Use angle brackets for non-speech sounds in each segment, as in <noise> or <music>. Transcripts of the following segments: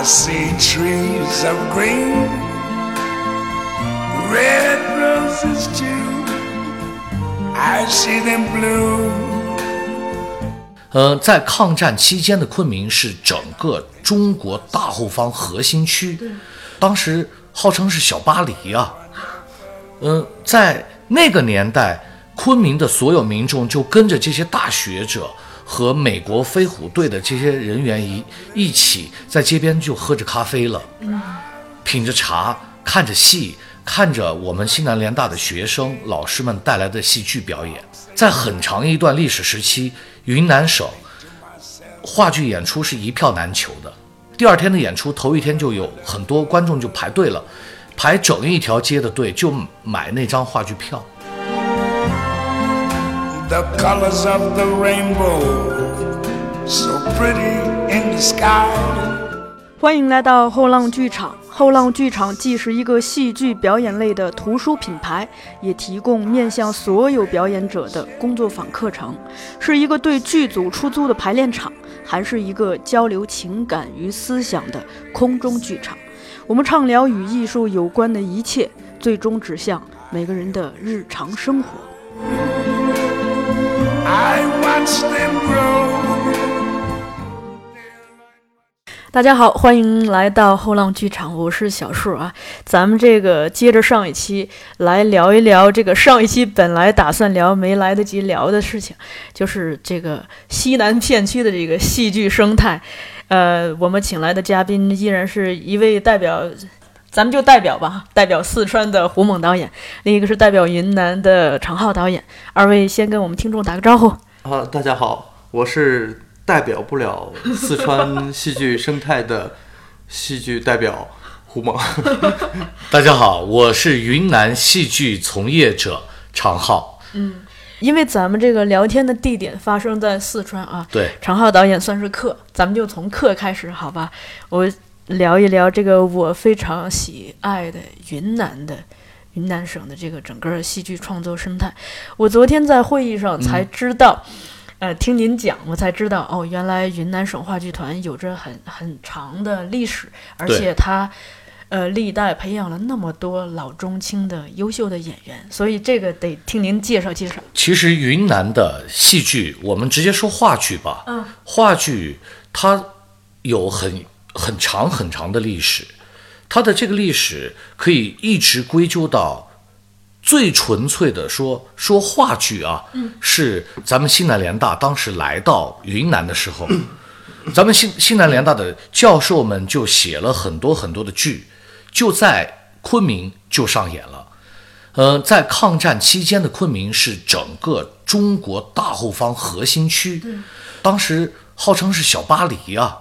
I see trees of green, red roses too. I see them blue. 呃，在抗战期间的昆明是整个中国大后方核心区，当时号称是小巴黎啊。嗯、在那个年代，昆明的所有民众就跟着这些大学者和美国飞虎队的这些人员一一起在街边就喝着咖啡了，品着茶，看着戏，看着我们西南联大的学生、老师们带来的戏剧表演。在很长一段历史时期，云南省话剧演出是一票难求的。第二天的演出，头一天就有很多观众就排队了，排整一条街的队就买那张话剧票。The colors of the rainbow, so pretty in the sky. 欢迎来到后浪剧场。后浪剧场既是一个戏剧表演类的图书品牌，也提供面向所有表演者的工作坊课程，是一个对剧组出租的排练场，还是一个交流情感与思想的空中剧场。我们畅聊与艺术有关的一切，最终指向每个人的日常生活。大家好，欢迎来到后浪剧场，我是小树啊。咱们这个接着上一期来聊一聊这个上一期本来打算聊没来得及聊的事情，就是这个西南片区的这个戏剧生态。呃，我们请来的嘉宾依然是一位代表，咱们就代表吧，代表四川的胡猛导演，另一个是代表云南的常浩导演。二位先跟我们听众打个招呼。啊，大家好，我是代表不了四川戏剧生态的戏剧代表胡猛。<laughs> 大家好，我是云南戏剧从业者常浩。嗯因为咱们这个聊天的地点发生在四川啊，对，常浩导演算是客，咱们就从客开始，好吧？我聊一聊这个我非常喜爱的云南的云南省的这个整个戏剧创作生态。我昨天在会议上才知道，呃，听您讲，我才知道哦，原来云南省话剧团有着很很长的历史，而且它。呃，历代培养了那么多老中青的优秀的演员，所以这个得听您介绍介绍。其实云南的戏剧，我们直接说话剧吧。嗯，话剧它有很很长很长的历史，它的这个历史可以一直归咎到最纯粹的说说话剧啊，是咱们西南联大当时来到云南的时候，咱们西西南联大的教授们就写了很多很多的剧，就在昆明就上演了。呃，在抗战期间的昆明是整个中国大后方核心区，当时号称是小巴黎啊。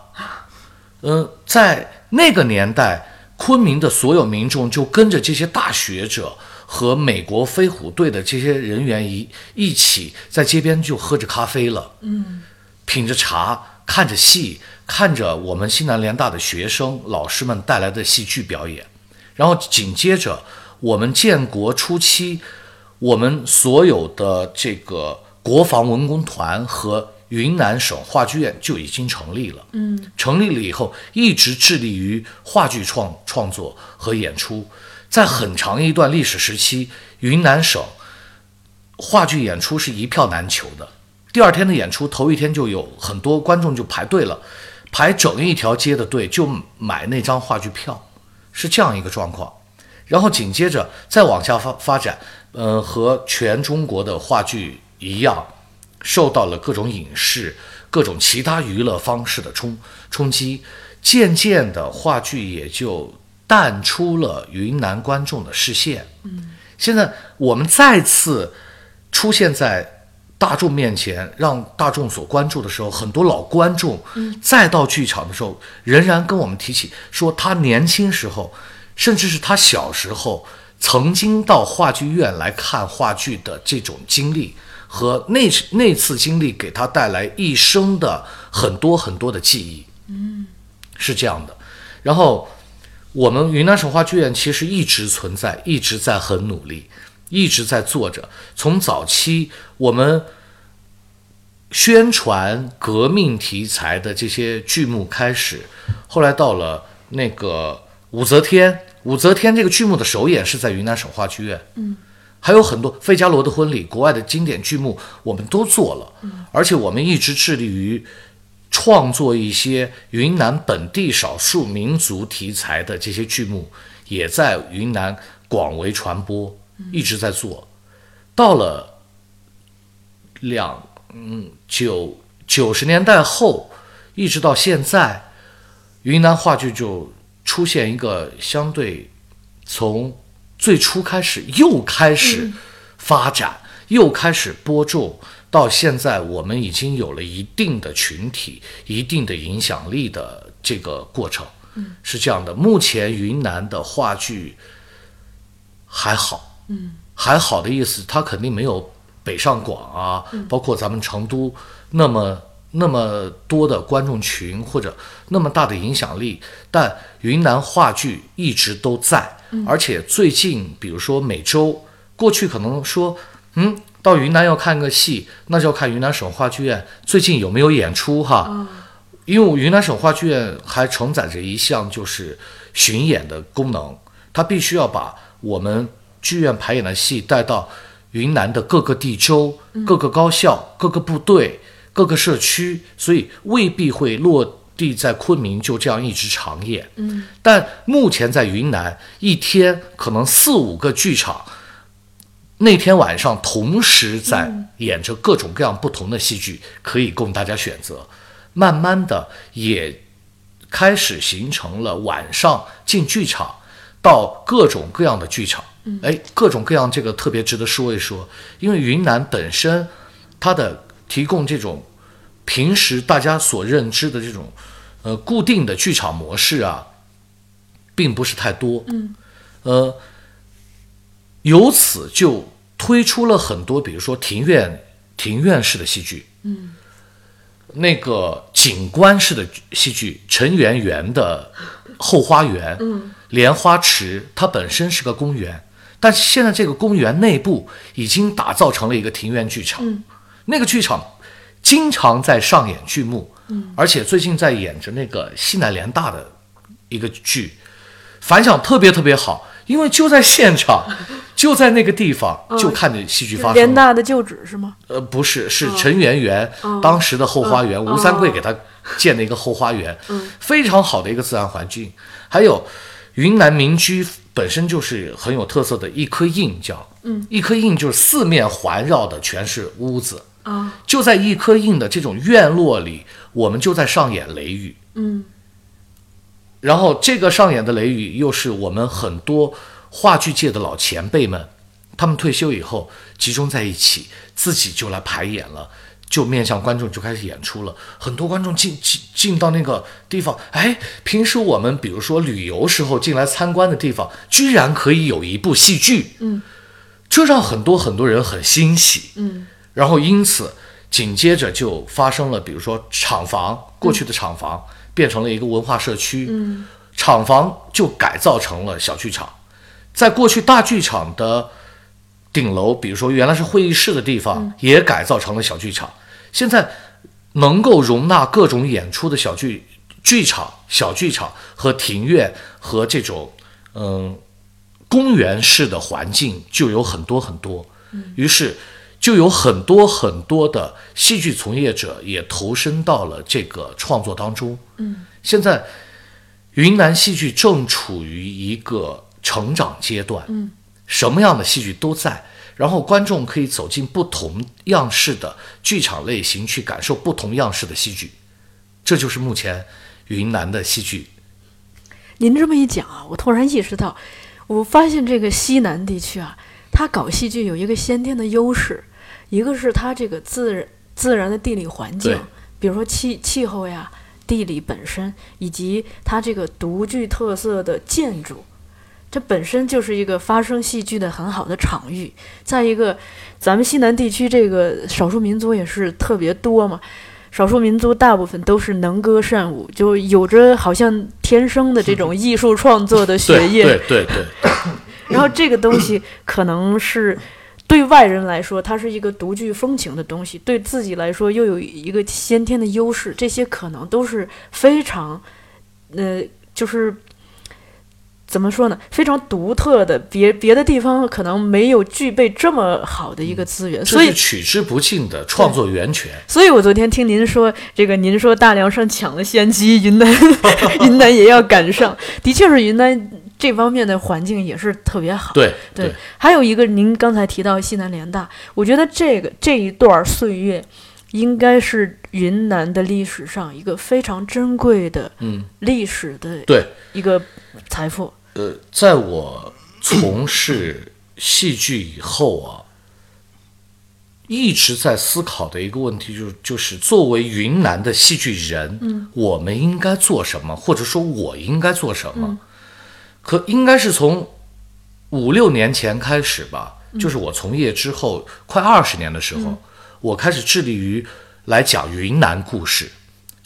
嗯、在那个年代，昆明的所有民众就跟着这些大学者和美国飞虎队的这些人员一一起在街边就喝着咖啡了，嗯，品着茶，看着戏，看着我们西南联大的学生、老师们带来的戏剧表演。然后紧接着，我们建国初期，我们所有的这个国防文工团和云南省话剧院就已经成立了。嗯，成立了以后，一直致力于话剧创创作和演出。在很长一段历史时期，云南省话剧演出是一票难求的。第二天的演出，头一天就有很多观众就排队了，排整一条街的队就买那张话剧票。是这样一个状况，然后紧接着再往下发发展，呃，和全中国的话剧一样，受到了各种影视、各种其他娱乐方式的冲冲击，渐渐的话剧也就淡出了云南观众的视线。嗯，现在我们再次出现在。大众面前，让大众所关注的时候，很多老观众再到剧场的时候，仍然跟我们提起说，他年轻时候，甚至是他小时候曾经到话剧院来看话剧的这种经历，和那那次经历给他带来一生的很多很多的记忆。嗯，是这样的。然后，我们云南省话剧院其实一直存在，一直在很努力。一直在做着。从早期我们宣传革命题材的这些剧目开始，后来到了那个武则天，武则天这个剧目的首演是在云南省话剧院。嗯，还有很多费加罗的婚礼，国外的经典剧目我们都做了，而且我们一直致力于创作一些云南本地少数民族题材的这些剧目，也在云南广为传播，一直在做。到了两嗯九九十年代后，一直到现在，云南话剧就出现一个相对从最初开始又开始发展，又开始播种，到现在我们已经有了一定的群体、一定的影响力的这个过程。嗯是这样的。目前云南的话剧还好，嗯，还好的意思，它肯定没有北上广啊，包括咱们成都那么那么多的观众群或者那么大的影响力，但云南话剧一直都在，而且最近，比如说每周，过去可能说，嗯，到云南要看个戏，那就要看云南省话剧院最近有没有演出哈。因为云南省话剧院还承载着一项就是巡演的功能，它必须要把我们剧院排演的戏带到云南的各个地州、各个高校、各个部队、各个社区，所以未必会落地在昆明就这样一直长演。嗯，但目前在云南一天可能四五个剧场，那天晚上同时在演着各种各样不同的戏剧，可以供大家选择。慢慢的也开始形成了晚上进剧场，到各种各样的剧场，哎，各种各样这个特别值得说一说，因为云南本身它的提供这种平时大家所认知的这种呃固定的剧场模式啊，并不是太多，嗯，呃，由此就推出了很多，比如说庭院庭院式的戏剧，嗯。那个景观式的戏剧，陈圆圆的后花园，嗯，莲花池，它本身是个公园，但是现在这个公园内部已经打造成了一个庭院剧场，嗯，那个剧场经常在上演剧目，嗯，而且最近在演着那个西南联大的一个剧，反响特别特别好，因为就在现场，<laughs> 就在那个地方，就看着戏剧发生。联大的旧址是吗？呃，不是，是陈圆圆当时的后花园，吴三桂给他建的一个后花园，非常好的一个自然环境。还有云南民居本身就是很有特色的一颗印叫，嗯，一颗印就是四面环绕的全是屋子，啊，就在一颗印的这种院落里，我们就在上演雷雨。嗯然后这个上演的雷雨又是我们很多话剧界的老前辈们，他们退休以后集中在一起，自己就来排演了，就面向观众就开始演出了。很多观众进进进到那个地方，哎，平时我们比如说旅游时候进来参观的地方，居然可以有一部戏剧，嗯，这让很多很多人很欣喜。嗯然后因此紧接着就发生了，比如说厂房过去的厂房变成了一个文化社区，嗯。厂房就改造成了小剧场，在过去大剧场的顶楼，比如说原来是会议室的地方，也改造成了小剧场。现在能够容纳各种演出的小剧剧场、小剧场和庭院和这种嗯公园式的环境就有很多很多，于是就有很多很多的戏剧从业者也投身到了这个创作当中。嗯，现在云南戏剧正处于一个成长阶段，嗯，什么样的戏剧都在，然后观众可以走进不同样式的剧场类型去感受不同样式的戏剧，这就是目前云南的戏剧。您这么一讲啊，我突然意识到，我发现这个西南地区啊，它搞戏剧有一个先天的优势，一个是它这个自然自然的地理环境，比如说气气候呀、地理本身，以及它这个独具特色的建筑，这本身就是一个发生戏剧的很好的场域。再一个，咱们西南地区这个少数民族也是特别多嘛。少数民族大部分都是能歌善舞，就有着好像天生的这种艺术创作的血液。<laughs> 对对对对，<coughs> 然后这个东西可能是对外人来说，它是一个独具风情的东西；对自己来说，又有一个先天的优势。这些可能都是非常，呃，就是怎么说呢？非常独特的，别别的地方可能没有具备这么好的一个资源，所以取之不尽的创作源泉。所以我昨天听您说，这个您说大凉山抢了先机，云南 <laughs> 云南也要赶上，的确是云南这方面的环境也是特别好。对对，还有一个您刚才提到西南联大，我觉得这个这一段岁月，应该是云南的历史上一个非常珍贵的嗯，历史的对。一个财富。呃，在我从事戏剧以后啊，一直在思考的一个问题，就是就是作为云南的戏剧人，嗯，我们应该做什么，或者说我应该做什么？可应该是从五六年前开始吧，就是我从业之后快二十年的时候，我开始致力于来讲云南故事。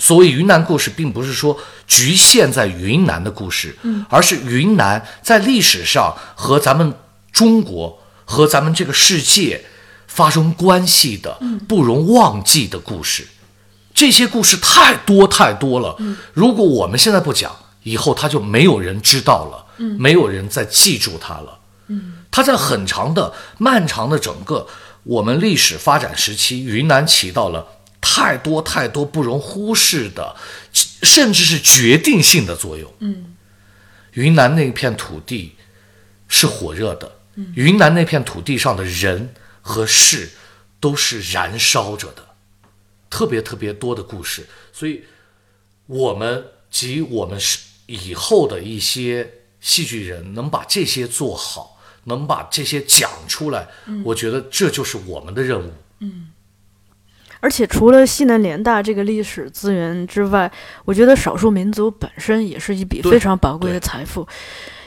所谓云南故事，并不是说局限在云南的故事，嗯，而是云南在历史上和咱们中国和咱们这个世界发生关系的不容忘记的故事。这些故事太多太多了，如果我们现在不讲，以后他就没有人知道了，没有人再记住它了。它在很长的、漫长的整个我们历史发展时期，云南起到了太多太多不容忽视的，甚至是决定性的作用。嗯，云南那片土地是火热的，云南那片土地上的人和事都是燃烧着的，特别特别多的故事。所以，我们及我们是以后的一些戏剧人，能把这些做好，能把这些讲出来，我觉得这就是我们的任务。而且除了西南联大这个历史资源之外，我觉得少数民族本身也是一笔非常宝贵的财富，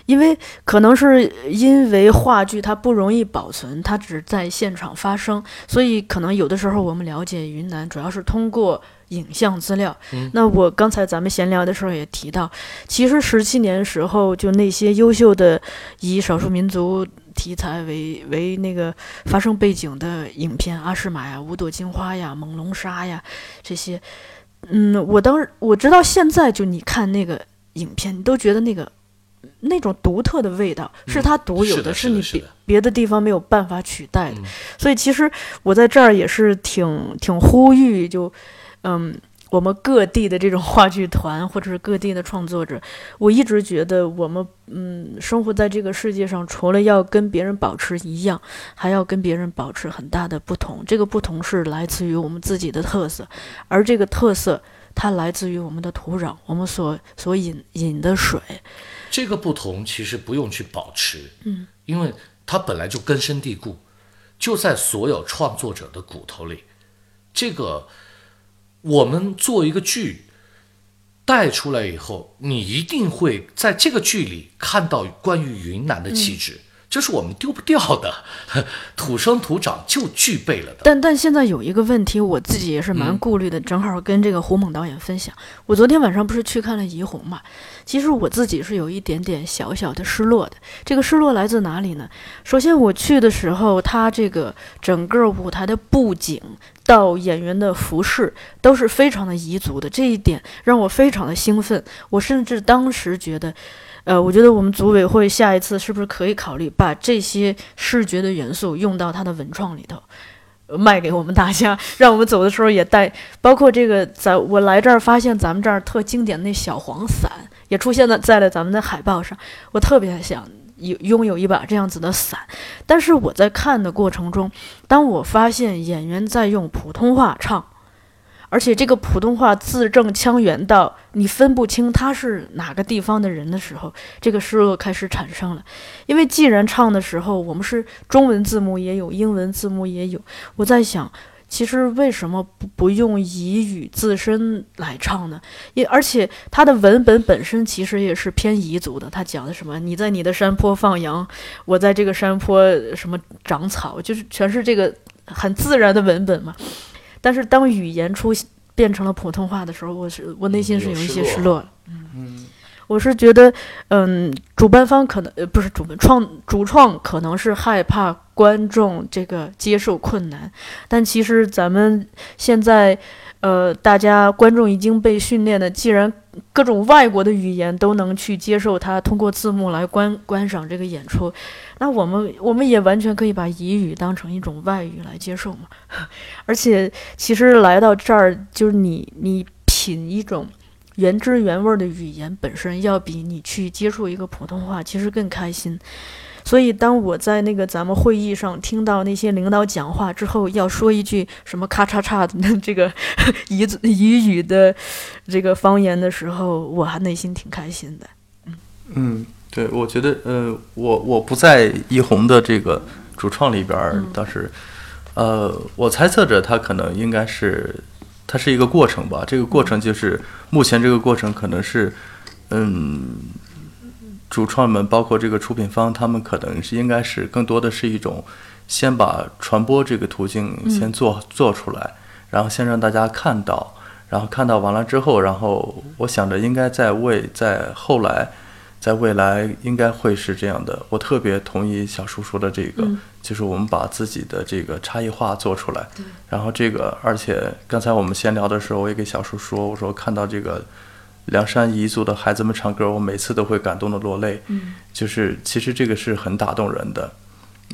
因为可能是因为话剧它不容易保存，它只在现场发生，所以可能有的时候我们了解云南主要是通过影像资料。嗯那我刚才咱们闲聊的时候也提到，其实十七年时候就那些优秀的以少数民族题材为为那个发生背景的影片，《阿诗玛》呀，《五朵金花》呀，《猛龙沙》呀，这些，嗯，我当时我直到现在，就你看那个影片，你都觉得那个那种独特的味道是它独有是的是你别是的别的地方没有办法取代的。嗯所以其实我在这儿也是挺挺呼吁，就嗯。我们各地的这种话剧团，或者是各地的创作者，我一直觉得我们嗯，生活在这个世界上，除了要跟别人保持一样，还要跟别人保持很大的不同。这个不同是来自于我们自己的特色，而这个特色它来自于我们的土壤，我们所所饮饮的水。这个不同其实不用去保持，嗯，因为它本来就根深蒂固，就在所有创作者的骨头里。这个我们做一个剧带出来以后，你一定会在这个剧里看到关于云南的气质，这是我们丢不掉的，<laughs> 土生土长就具备了的。但但现在有一个问题，我自己也是蛮嗯顾虑的，正好跟这个胡猛导演分享。我昨天晚上不是去看了《怡红》嘛，其实我自己是有一点点小小的失落的。这个失落来自哪里呢？首先我去的时候，它这个整个舞台的布景到演员的服饰都是非常的彝族的，这一点让我非常的兴奋。我甚至当时觉得。呃，我觉得我们组委会下一次是不是可以考虑把这些视觉的元素用到它的文创里头？卖给我们大家，<laughs> 让我们走的时候也带，包括这个，在我来这儿发现咱们这儿特经典那小黄伞也出现了在了咱们的海报上，我特别想有拥有一把这样子的伞，但是我在看的过程中，当我发现演员在用普通话唱，而且这个普通话字正腔圆到你分不清他是哪个地方的人的时候，这个失落开始产生了。因为既然唱的时候我们是中文字幕也有，英文字幕也有，我在想，其实为什么不不用彝语自身来唱呢？也而且它的文本本身其实也是偏彝族的，它讲的什么？你在你的山坡放羊，我在这个山坡什么长草，就是全是这个很自然的文本嘛。但是当语言出变成了普通话的时候，我是我内心是有一些失落的。嗯，我是觉得，嗯，主办方可能呃不是主办创主创可能是害怕观众这个接受困难，但其实咱们现在，呃，大家观众已经被训练的，既然各种外国的语言都能去接受它，通过字幕来观观赏这个演出。那我们我们也完全可以把彝语当成一种外语来接受嘛。<laughs> 而且其实来到这儿，就是你你品一种原汁原味的语言本身，要比你去接触一个普通话其实更开心。所以，当我在那个咱们会议上听到那些领导讲话之后，要说一句什么“咔嚓嚓”的 <laughs> 这个彝族彝语的这个方言的时候，我还内心挺开心的。嗯，对，我觉得，呃，我我不在一红的这个主创里边儿，倒是，呃，我猜测着他可能应该是，它是一个过程吧。这个过程就是目前这个过程可能是，嗯。主创们，包括这个出品方，他们可能是应该是更多的是一种，先把传播这个途径先做做出来，然后先让大家看到，然后看到完了之后，然后我想着应该在未在后来，在未来应该会是这样的。我特别同意小叔说的这个，就是我们把自己的这个差异化做出来，然后这个，而且刚才我们闲聊的时候，我也给小叔说，我说看到这个。凉山彝族的孩子们唱歌，我每次都会感动的落泪。嗯，就是其实这个是很打动人的。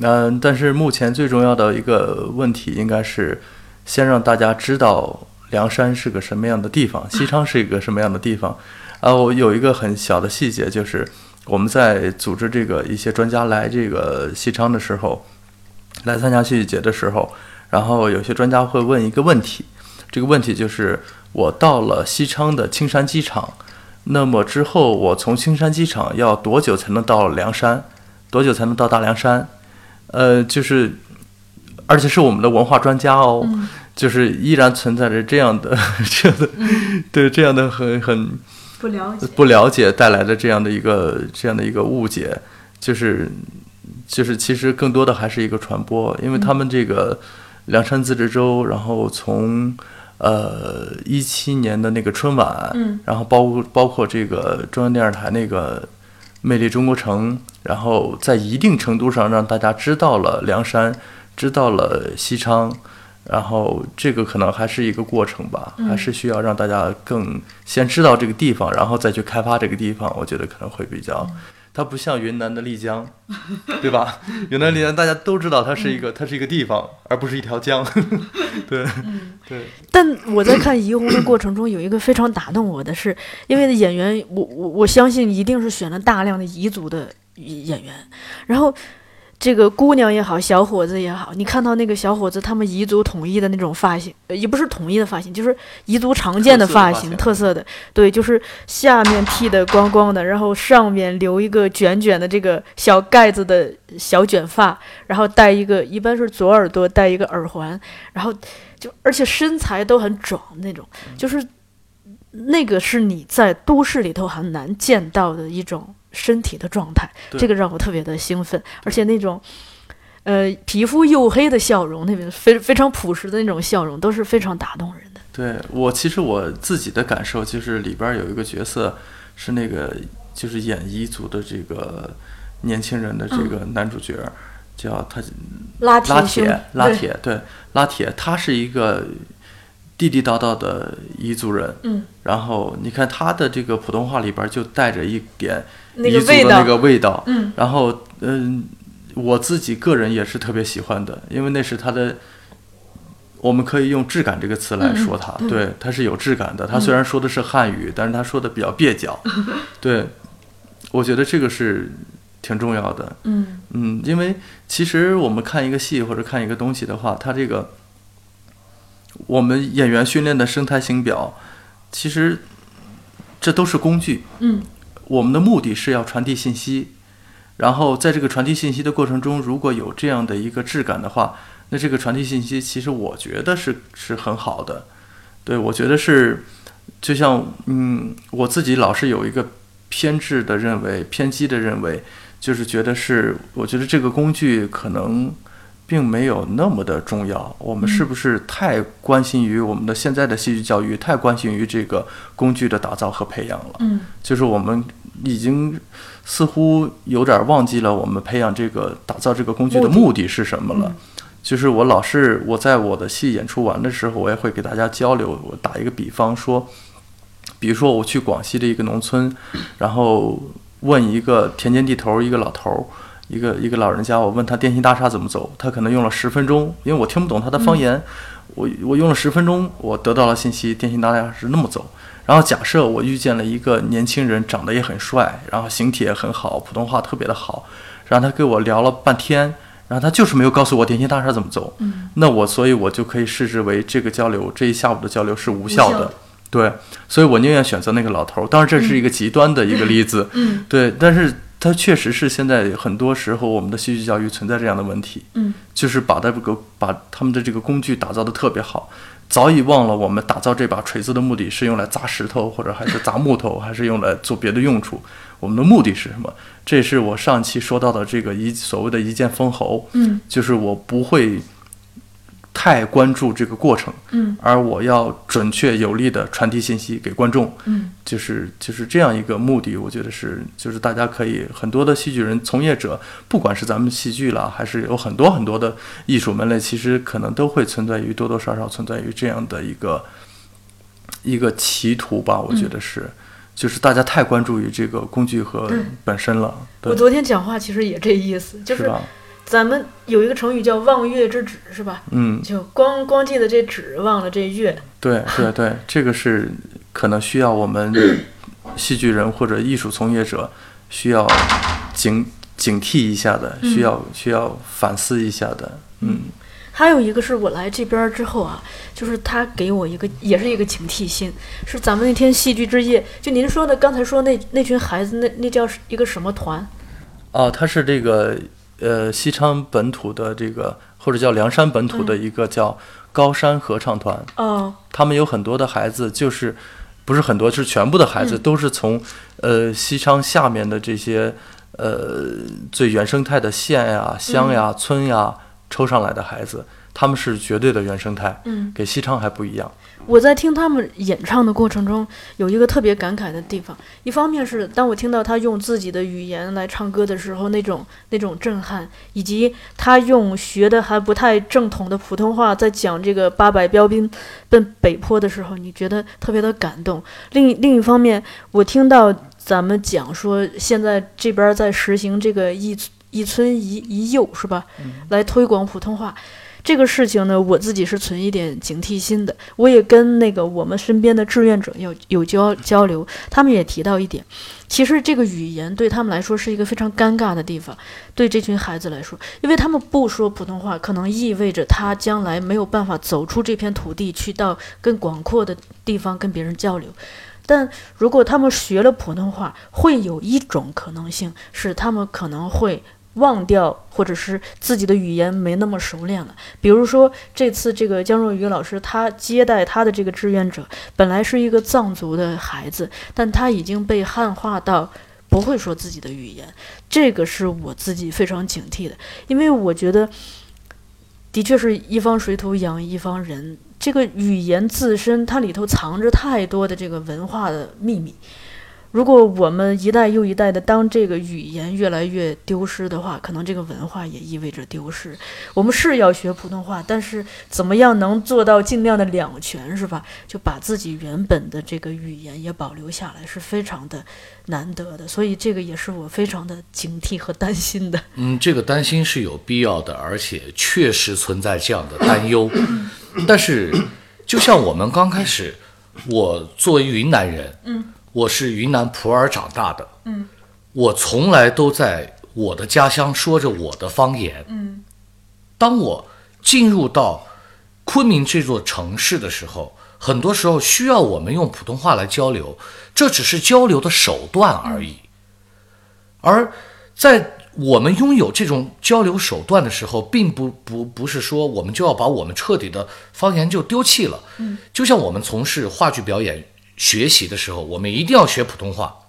嗯，但是目前最重要的一个问题，应该是先让大家知道凉山是个什么样的地方，<laughs> 西昌是一个什么样的地方。啊，我有一个很小的细节，就是我们在组织这个一些专家来这个西昌的时候，来参加戏剧节的时候，然后有些专家会问一个问题，这个问题就是。我到了西昌的青山机场，那么之后我从青山机场要多久才能到凉山？多久才能到大凉山？呃，就是，而且是我们的文化专家哦，就是依然存在着这样的 <laughs> 这样的对这样的很很不了解不了解带来的这样的一个这样的一个误解，就是就是其实更多的还是一个传播，因为他们这个凉山自治州，然后从。呃，一七年的那个春晚，嗯，然后包包括这个中央电视台那个《魅力中国城》，然后在一定程度上让大家知道了梁山，知道了西昌，然后这个可能还是一个过程吧，还是需要让大家更先知道这个地方，然后再去开发这个地方，我觉得可能会比较。它不像云南的丽江，<laughs> 对吧？云南丽江大家都知道，它是一个，它是一个地方，而不是一条江。<laughs> 对，对。但我在看《怡红》的过程中，有一个非常打动我的是，因为演员，我我我相信一定是选了大量的彝族的演员，然后。这个姑娘也好，小伙子也好，你看到那个小伙子，他们彝族统一的那种发型，也不是统一的发型，就是彝族常见的发型，特色的，对，就是下面剃的光光的，然后上面留一个卷卷的这个小盖子的小卷发，然后戴一个，一般是左耳朵戴一个耳环，然后就而且身材都很壮那种，就是那个是你在都市里头很难见到的一种。身体的状态，这个让我特别的兴奋，而且那种，呃，皮肤黝黑的笑容，那边非非常朴实的那种笑容，都是非常打动人的。对我，其实我自己的感受就是，里边有一个角色是那个，就是演彝族的这个年轻人的这个男主角，叫他拉铁，拉铁，对，拉铁，他是一个。地地道道的彝族人，嗯，然后你看他的这个普通话里边就带着一点彝族的那个味道，嗯，然后嗯，我自己个人也是特别喜欢的，因为那是他的，我们可以用质感这个词来说他，对，他是有质感的。他虽然说的是汉语，但是他说的比较蹩脚，对，我觉得这个是挺重要的，嗯。嗯，因为其实我们看一个戏或者看一个东西的话，他这个。我们演员训练的生态型表，其实这都是工具。嗯，我们的目的是要传递信息，然后在这个传递信息的过程中，如果有这样的一个质感的话，那这个传递信息其实我觉得是是很好的。对，我觉得是，就像嗯，我自己老是有一个偏执的认为，偏激的认为，就是觉得是，我觉得这个工具可能。并没有那么的重要。我们是不是太关心于我们的现在的戏剧教育，太关心于这个工具的打造和培养了？嗯，就是我们已经似乎有点忘记了我们培养这个、打造这个工具的目的是什么了。就是我老是我在我的戏演出完的时候，我也会给大家交流。我打一个比方说，比如说我去广西的一个农村，然后问一个田间地头一个老头儿，一个一个老人家，我问他电信大厦怎么走，他可能用了十分钟，因为我听不懂他的方言，我我用了十分钟，我得到了信息，电信大厦是那么走。然后假设我遇见了一个年轻人，长得也很帅，然后形体也很好，普通话特别的好，然后他跟我聊了半天，然后他就是没有告诉我电信大厦怎么走。嗯，那我所以，我就可以视之为这个交流这一下午的交流是无效的。无效的对，所以我宁愿选择那个老头儿。当然，这是一个极端的一个例子。嗯，对，但是它确实是现在很多时候我们的戏剧教育存在这样的问题。嗯，就是把这个把他们的这个工具打造的特别好，早已忘了我们打造这把锤子的目的是用来砸石头，或者还是砸木头，还是用来做别的用处。我们的目的是什么？这也是我上期说到的这个一所谓的一剑封喉。嗯，就是我不会太关注这个过程，嗯，而我要准确有力的传递信息给观众，嗯，就是就是这样一个目的，我觉得是就是大家可以很多的戏剧人从业者，不管是咱们戏剧啦，还是有很多很多的艺术门类，其实可能都会存在于多多少少存在于这样的一个一个歧途吧，我觉得是。就是大家太关注于这个工具和本身了，我昨天讲话其实也这意思，就是？咱们有一个成语叫望月之止，是吧？嗯，就光光记得这止，忘了这月。对对对，<laughs> 这个是可能需要我们戏剧人或者艺术从业者需要警警惕一下的，需要需要反思一下的。嗯还有一个是我来这边儿之后啊，就是他给我一个，也是一个警惕心，是咱们那天戏剧之夜，就您说的刚才说那那群孩子，那那叫一个什么团？哦，他是这个呃西昌本土的这个或者叫凉山本土的一个叫高山合唱团，哦，他们有很多的孩子就是。不是很多，是全部的孩子、都是从，呃，西昌下面的这些，呃，最原生态的县呀、乡呀、村呀抽上来的孩子，他们是绝对的原生态，嗯，给西昌还不一样。我在听他们演唱的过程中，有一个特别感慨的地方。一方面是当我听到他用自己的语言来唱歌的时候，那种那种震撼，以及他用学的还不太正统的普通话在讲这个八百标兵奔北坡的时候，你觉得特别的感动。另另一方面，我听到咱们讲说，现在这边在实行这个一一村一一幼是吧，来推广普通话。这个事情呢，我自己是存一点警惕心的。我也跟那个我们身边的志愿者有有交交流，他们也提到一点，其实这个语言对他们来说是一个非常尴尬的地方。对这群孩子来说，因为他们不说普通话，可能意味着他将来没有办法走出这片土地，去到更广阔的地方跟别人交流。但如果他们学了普通话，会有一种可能性是他们可能会忘掉，或者是自己的语言没那么熟练了。比如说这次这个江若愚老师，他接待他的这个志愿者，本来是一个藏族的孩子，但他已经被汉化到不会说自己的语言，这个是我自己非常警惕的，因为我觉得。的确是一方水土养一方人，这个语言自身它里头藏着太多的这个文化的秘密。如果我们一代又一代的当这个语言越来越丢失的话，可能这个文化也意味着丢失。我们是要学普通话，但是怎么样能做到尽量的两全，是吧？就把自己原本的这个语言也保留下来，是非常的难得的。所以这个也是我非常的警惕和担心的。嗯，这个担心是有必要的，而且确实存在这样的担忧。但是，就像我们刚开始，我作为云南人，嗯，我是云南普洱长大的，嗯，我从来都在我的家乡说着我的方言，嗯，当我进入到昆明这座城市的时候，很多时候需要我们用普通话来交流，这只是交流的手段而已。而在我们拥有这种交流手段的时候，并不不不是说我们就要把我们彻底的方言就丢弃了。嗯，就像我们从事话剧表演学习的时候，我们一定要学普通话。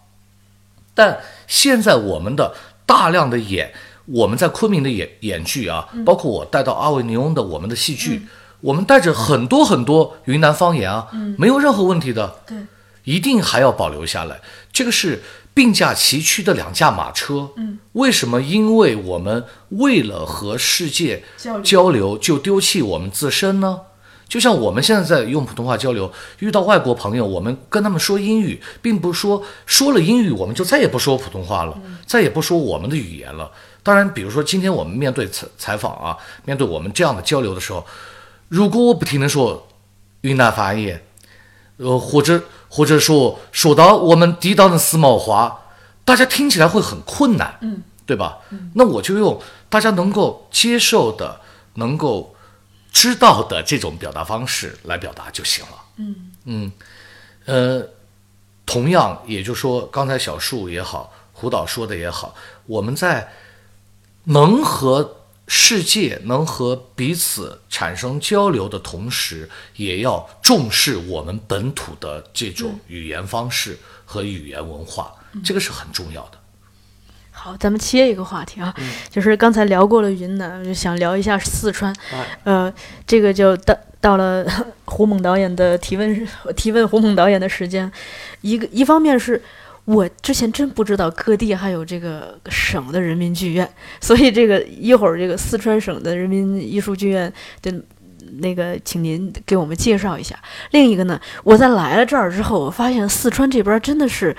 但现在我们的大量的演，我们在昆明的演演剧啊，包括我带到阿维尼翁的我们的戏剧，我们带着很多很多云南方言啊，没有任何问题的。对，一定还要保留下来。这个是并驾齐驱的两驾马车。嗯，为什么？因为我们为了和世界交流，就丢弃我们自身呢？就像我们现在在用普通话交流，遇到外国朋友，我们跟他们说英语，并不是说说了英语我们就再也不说普通话了，再也不说我们的语言了。当然，比如说今天我们面对采采访啊，面对我们这样的交流的时候，如果我不停的说云南方言，呃，或者或者说说到我们地道的四毛话，大家听起来会很困难，嗯，对吧？那我就用大家能够接受的、能够知道的这种表达方式来表达就行了。嗯嗯，呃，同样，也就是说，刚才小树也好，胡导说的也好，我们在能和世界、能和彼此产生交流的同时，也要重视我们本土的这种语言方式和语言文化，这个是很重要的。好，咱们切一个话题啊，就是刚才聊过了云南，就想聊一下四川。呃，这个就到到了 <laughs> 胡猛导演的提问提问胡猛导演的时间。一个一方面是我之前真不知道各地还有这个省的人民剧院，所以这个一会儿这个四川省的人民艺术剧院的。那个，请您给我们介绍一下。另一个呢，我在来了这儿之后，我发现四川这边真的是。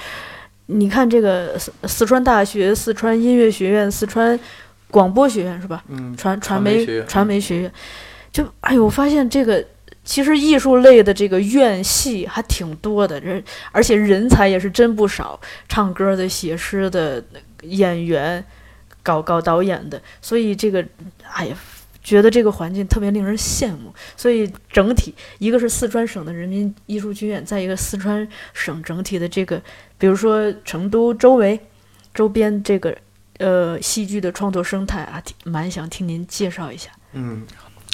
你看这个四四川大学、四川音乐学院、四川广播学院是吧？嗯，传传媒传媒学院，就哎呦，我发现这个其实艺术类的这个院系还挺多的，人而且人才也是真不少，唱歌的、写诗的、演员、搞搞导演的，所以这个哎呀。觉得这个环境特别令人羡慕，所以整体一个是四川省的人民艺术剧院，再一个四川省整体的这个，比如说成都周围、周边这个呃戏剧的创作生态啊，蛮想听您介绍一下。嗯，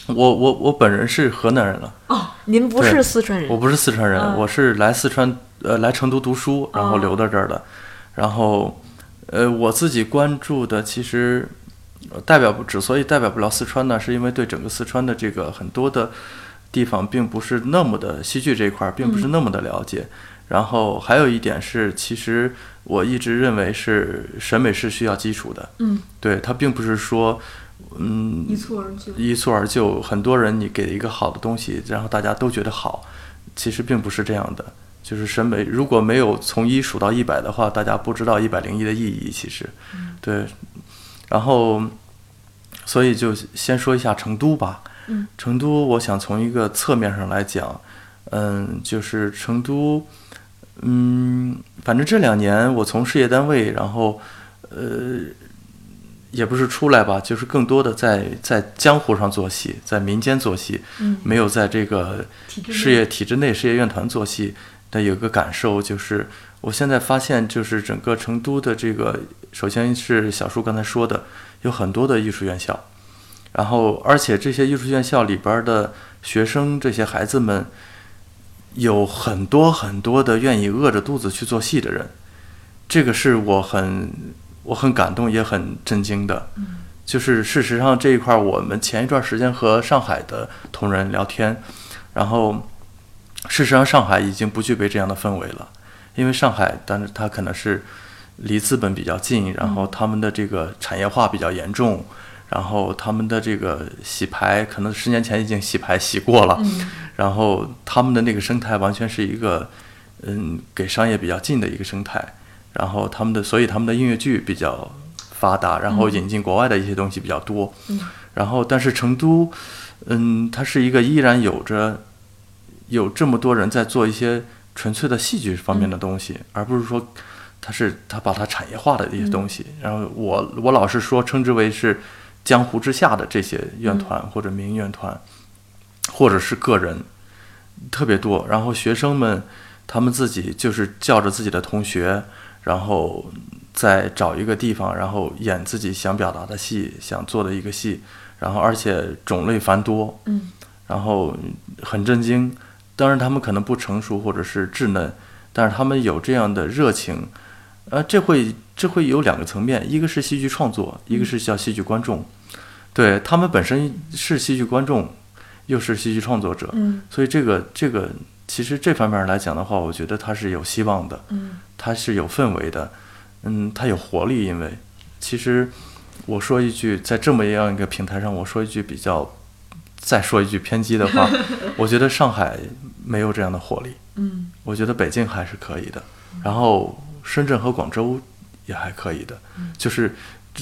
我我我本人是河南人了。哦，您不是四川人？我不是四川人，我是来四川呃来成都读书，然后留到这儿的。然后呃我自己关注的其实。代表不，之所以代表不了四川呢，是因为对整个四川的这个很多的地方，并不是那么的戏剧这一块，并不是那么的了解。然后还有一点是，其实我一直认为是审美是需要基础的。嗯，对，它并不是说，嗯，一蹴而就。一蹴而就，很多人你给一个好的东西，然后大家都觉得好，其实并不是这样的。就是审美如果没有从一数到一百的话，大家不知道一百零一的意义。其实，对。然后，所以就先说一下成都吧。嗯，成都，我想从一个侧面上来讲，嗯，就是成都，嗯，反正这两年我从事业单位，然后，呃，也不是出来吧，就是更多的在在江湖上做戏，在民间做戏，嗯，没有在这个事业体制内、事业院团做戏。但有个感受就是，我现在发现，就是整个成都的这个。首先是小树刚才说的，有很多的艺术院校，然后而且这些艺术院校里边的学生，这些孩子们有很多很多的愿意饿着肚子去做戏的人，这个是我很我很感动也很震惊的。就是事实上这一块，我们前一段时间和上海的同仁聊天，然后事实上上海已经不具备这样的氛围了，因为上海，但是它可能是。离资本比较近，然后他们的这个产业化比较严重，然后他们的这个洗牌可能十年前已经洗牌洗过了，然后他们的那个生态完全是一个嗯给商业比较近的一个生态，然后他们的所以他们的音乐剧比较发达，然后引进国外的一些东西比较多，然后但是成都嗯它是一个依然有着有这么多人在做一些纯粹的戏剧方面的东西，而不是说。它是它把它产业化的一些东西，然后我我老是说称之为是江湖之下的这些院团或者民营院团，或者是个人特别多，然后学生们他们自己就是叫着自己的同学，然后再找一个地方，然后演自己想表达的戏，想做的一个戏，然后而且种类繁多，嗯，然后很震惊，当然他们可能不成熟或者是稚嫩，但是他们有这样的热情。呃，这会这会有两个层面，一个是戏剧创作，一个是叫戏剧观众。对他们本身是戏剧观众，又是戏剧创作者，嗯，所以这个这个其实这方面来讲的话，我觉得它是有希望的，嗯，它是有氛围的，嗯，它有活力。因为其实我说一句，在这么样一个平台上，我说一句比较再说一句偏激的话，<laughs> 我觉得上海没有这样的活力。嗯。我觉得北京还是可以的，然后深圳和广州也还可以的，就是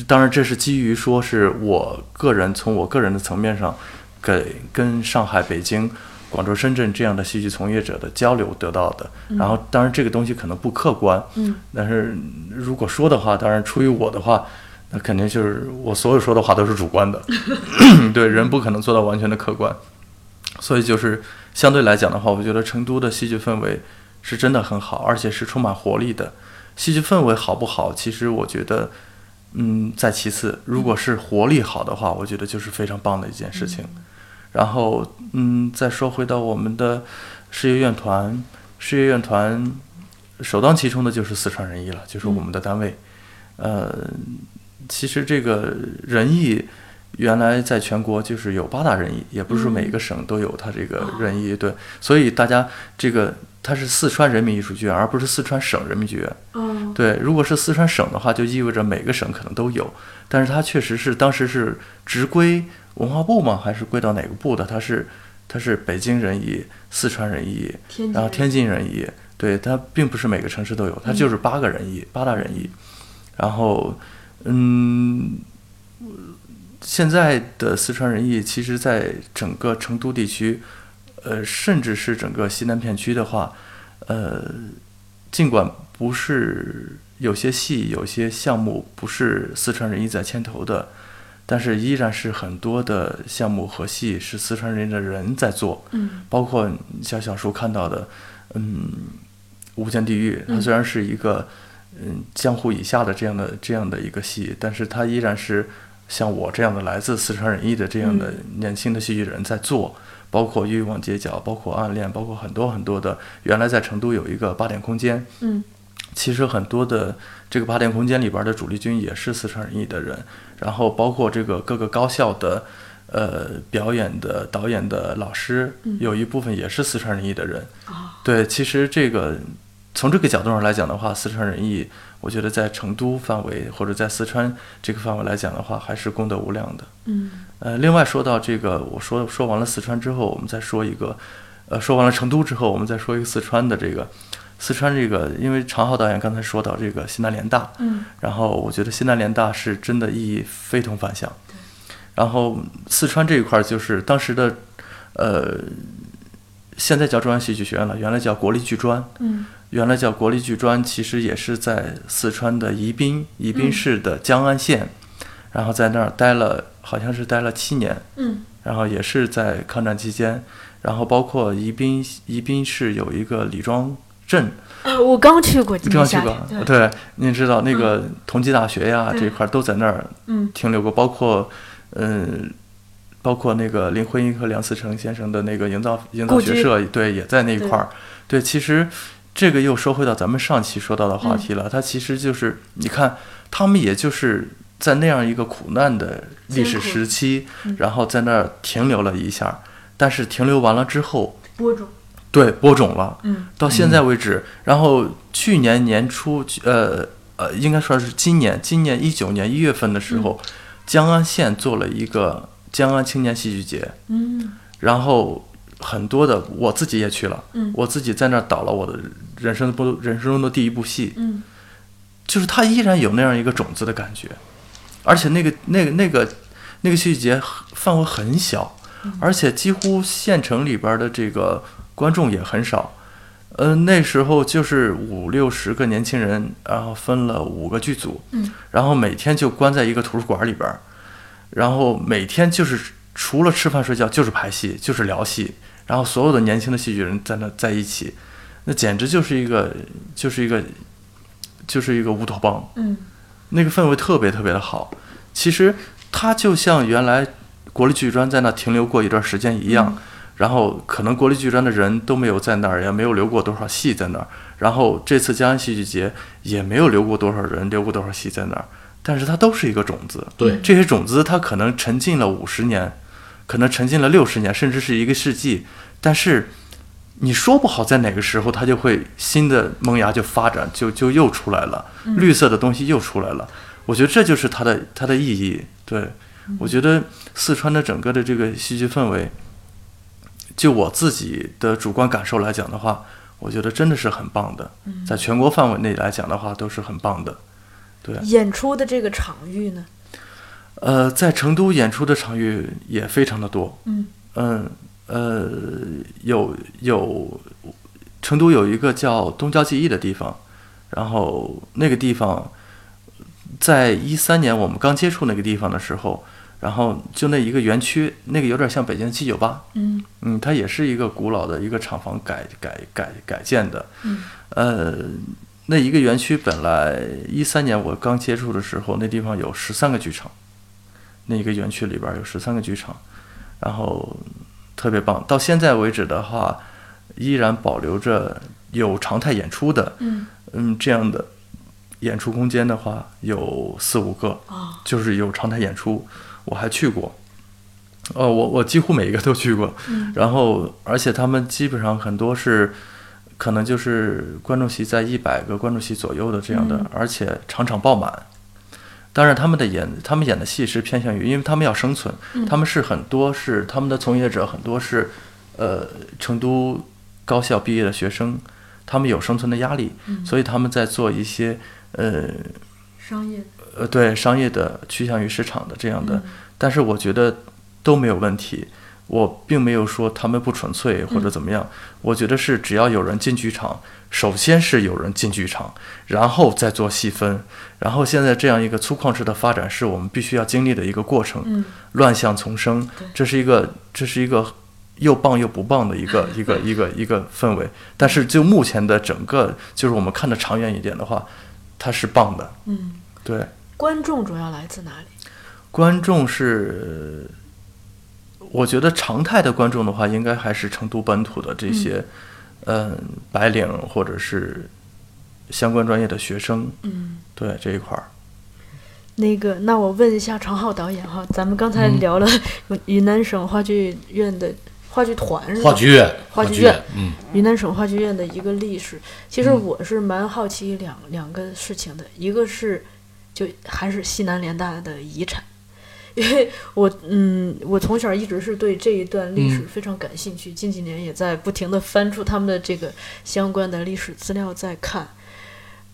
当然这是基于说是我个人从我个人的层面上给跟上海、北京、广州、深圳这样的戏剧从业者的交流得到的。然后当然这个东西可能不客观，嗯。但是如果说的话，当然出于我的话。那肯定就是我所有说的话都是主观的，<laughs> 对人不可能做到完全的客观，所以就是相对来讲的话，我觉得成都的戏剧氛围是真的很好，而且是充满活力的。戏剧氛围好不好，其实我觉得，嗯，在其次，如果是活力好的话，我觉得就是非常棒的一件事情。然后，嗯，再说回到我们的事业院团，事业院团首当其冲的就是四川人艺了，就是我们的单位。呃，其实这个人艺原来在全国就是有八大人艺，也不是说每个省都有它这个人艺，对，所以大家这个它是四川人民艺术剧院，而不是四川省人民剧院。哦对，如果是四川省的话，就意味着每个省可能都有，但是它确实是当时是直归文化部吗？还是归到哪个部的？它是它是北京人艺、四川人艺，天然后天津人艺，对，它并不是每个城市都有，它就是八个人艺，八大人艺。然后，嗯，现在的四川人艺，其实在整个成都地区，呃，甚至是整个西南片区的话，呃，尽管不是有些戏、有些项目不是四川人艺在牵头的，但是依然是很多的项目和戏是四川人艺的人在做。嗯包括像小叔看到的，嗯，《无间地狱》，它虽然是一个嗯江湖以下的这样的这样的一个戏，但是它依然是像我这样的来自四川人艺的这样的年轻的戏剧人在做，包括《欲望街角》，包括《暗恋》，包括很多很多的。原来在成都有一个八点空间，嗯其实很多的这个八点空间里边的主力军也是四川人艺的人，然后包括这个各个高校的呃表演的导演的老师，有一部分也是四川人艺的人。对，其实这个从这个角度上来讲的话，四川人艺，我觉得在成都范围或者在四川这个范围来讲的话，还是功德无量的。嗯呃，另外说到这个，我说说完了四川之后，我们再说一个，呃，说完了成都之后，我们再说一个四川的这个，四川这个，因为常浩导演刚才说到这个西南联大，嗯然后我觉得西南联大是真的意义非同凡响。然后四川这一块儿就是当时的，呃，现在叫中央戏剧学院了，原来叫国立剧专。嗯原来叫国立剧专，其实也是在四川的宜宾，宜宾市的江安县，然后在那儿待了，好像是待了七年，嗯。然后也是在抗战期间，然后包括宜宾，宜宾市有一个李庄镇，呃，我刚去过，今这样年夏去过，对，对，您知道那个同济大学呀、对。这块儿都在那儿嗯。停留过，包括嗯，包括那个林徽因和梁思成先生的那个营造营造学社，对，也在那一块儿。对，其实这个又说回到咱们上期说到的话题了，嗯。它其实就是你看，他们也就是在那样一个苦难的历史时期嗯，然后在那儿停留了一下，但是停留完了之后，播种，对，播种了。嗯。到现在为止，然后去年年初，呃呃，应该说是今年，今年一九年一月份的时候，江安县做了一个江安青年戏剧节，嗯。然后很多的我自己也去了，嗯。我自己在那儿导了我的人生部人生中的第一部戏，嗯。就是它依然有那样一个种子的感觉，而且那个那个那个那个戏剧节范围很小，而且几乎县城里边的这个观众也很少。呃，那时候就是五六十个年轻人，然后分了五个剧组，嗯。然后每天就关在一个图书馆里边儿，然后每天就是除了吃饭睡觉就是排戏，就是聊戏，然后所有的年轻的戏剧人在那在一起，那简直就是一个就是一个就是一个乌托邦，嗯那个氛围特别特别的好。其实它就像原来国立剧专在那停留过一段时间一样，然后可能国立剧专的人都没有在那儿，也没有留过多少戏在那儿。然后这次江安戏剧节也没有留过多少人，留过多少戏在那儿。但是它都是一个种子，对这些种子它可能沉浸了五十年，可能沉浸了六十年，甚至是一个世纪。但是你说不好在哪个时候，它就会新的萌芽就发展，就就又出来了，绿色的东西又出来了。我觉得这就是它的它的意义。对我觉得四川的整个的这个戏剧氛围，就我自己的主观感受来讲的话，我觉得真的是很棒的，在全国范围内来讲的话都是很棒的。对，演出的这个场域呢？呃，在成都演出的场域也非常的多。嗯。嗯呃，有有，成都有一个叫东郊记忆的地方，然后那个地方，在一三年我们刚接触那个地方的时候，然后就那一个园区，那个有点像北京七九八，嗯。嗯，它也是一个古老的一个厂房改改改改建的，嗯呃，那一个园区本来一三年我刚接触的时候，那地方有十三个剧场，那个园区里边有十三个剧场，然后特别棒。到现在为止的话，依然保留着有常态演出的，嗯嗯，这样的演出空间的话有四五个，啊就是有常态演出，我还去过。哦，我我几乎每一个都去过，嗯然后而且他们基本上很多是，可能就是观众席在一百个观众席左右的这样的，嗯而且场场爆满。当然，他们的演他们演的戏是偏向于，因为他们要生存，嗯他们是很多是他们的从业者很多是，呃，成都高校毕业的学生，他们有生存的压力，嗯所以他们在做一些呃商业呃，对商业的趋向于市场的这样的，嗯但是我觉得都没有问题。我并没有说他们不纯粹或者怎么样，我觉得是只要有人进剧场，首先是有人进剧场，然后再做细分，然后现在这样一个粗犷式的发展是我们必须要经历的一个过程，嗯乱象丛生，这是一个这是一个又棒又不棒的一个 <laughs> 一个一个一个氛围。但是就目前的整个，就是我们看的长远一点的话，它是棒的。嗯，对，观众主要来自哪里？观众是，我觉得常态的观众的话，应该还是成都本土的这些，嗯、白领或者是相关专业的学生，嗯。对这一块儿。那个，那我问一下常浩导演哈，咱们刚才聊了云南省话剧院的话剧团是吧？话剧院，话剧院，嗯，云南省话剧院的一个历史。其实我是蛮好奇两两个事情的，一个是就还是西南联大的遗产，因 <laughs> 为我嗯，我从小一直是对这一段历史嗯非常感兴趣，近几年也在不停的翻出他们的这个相关的历史资料在看。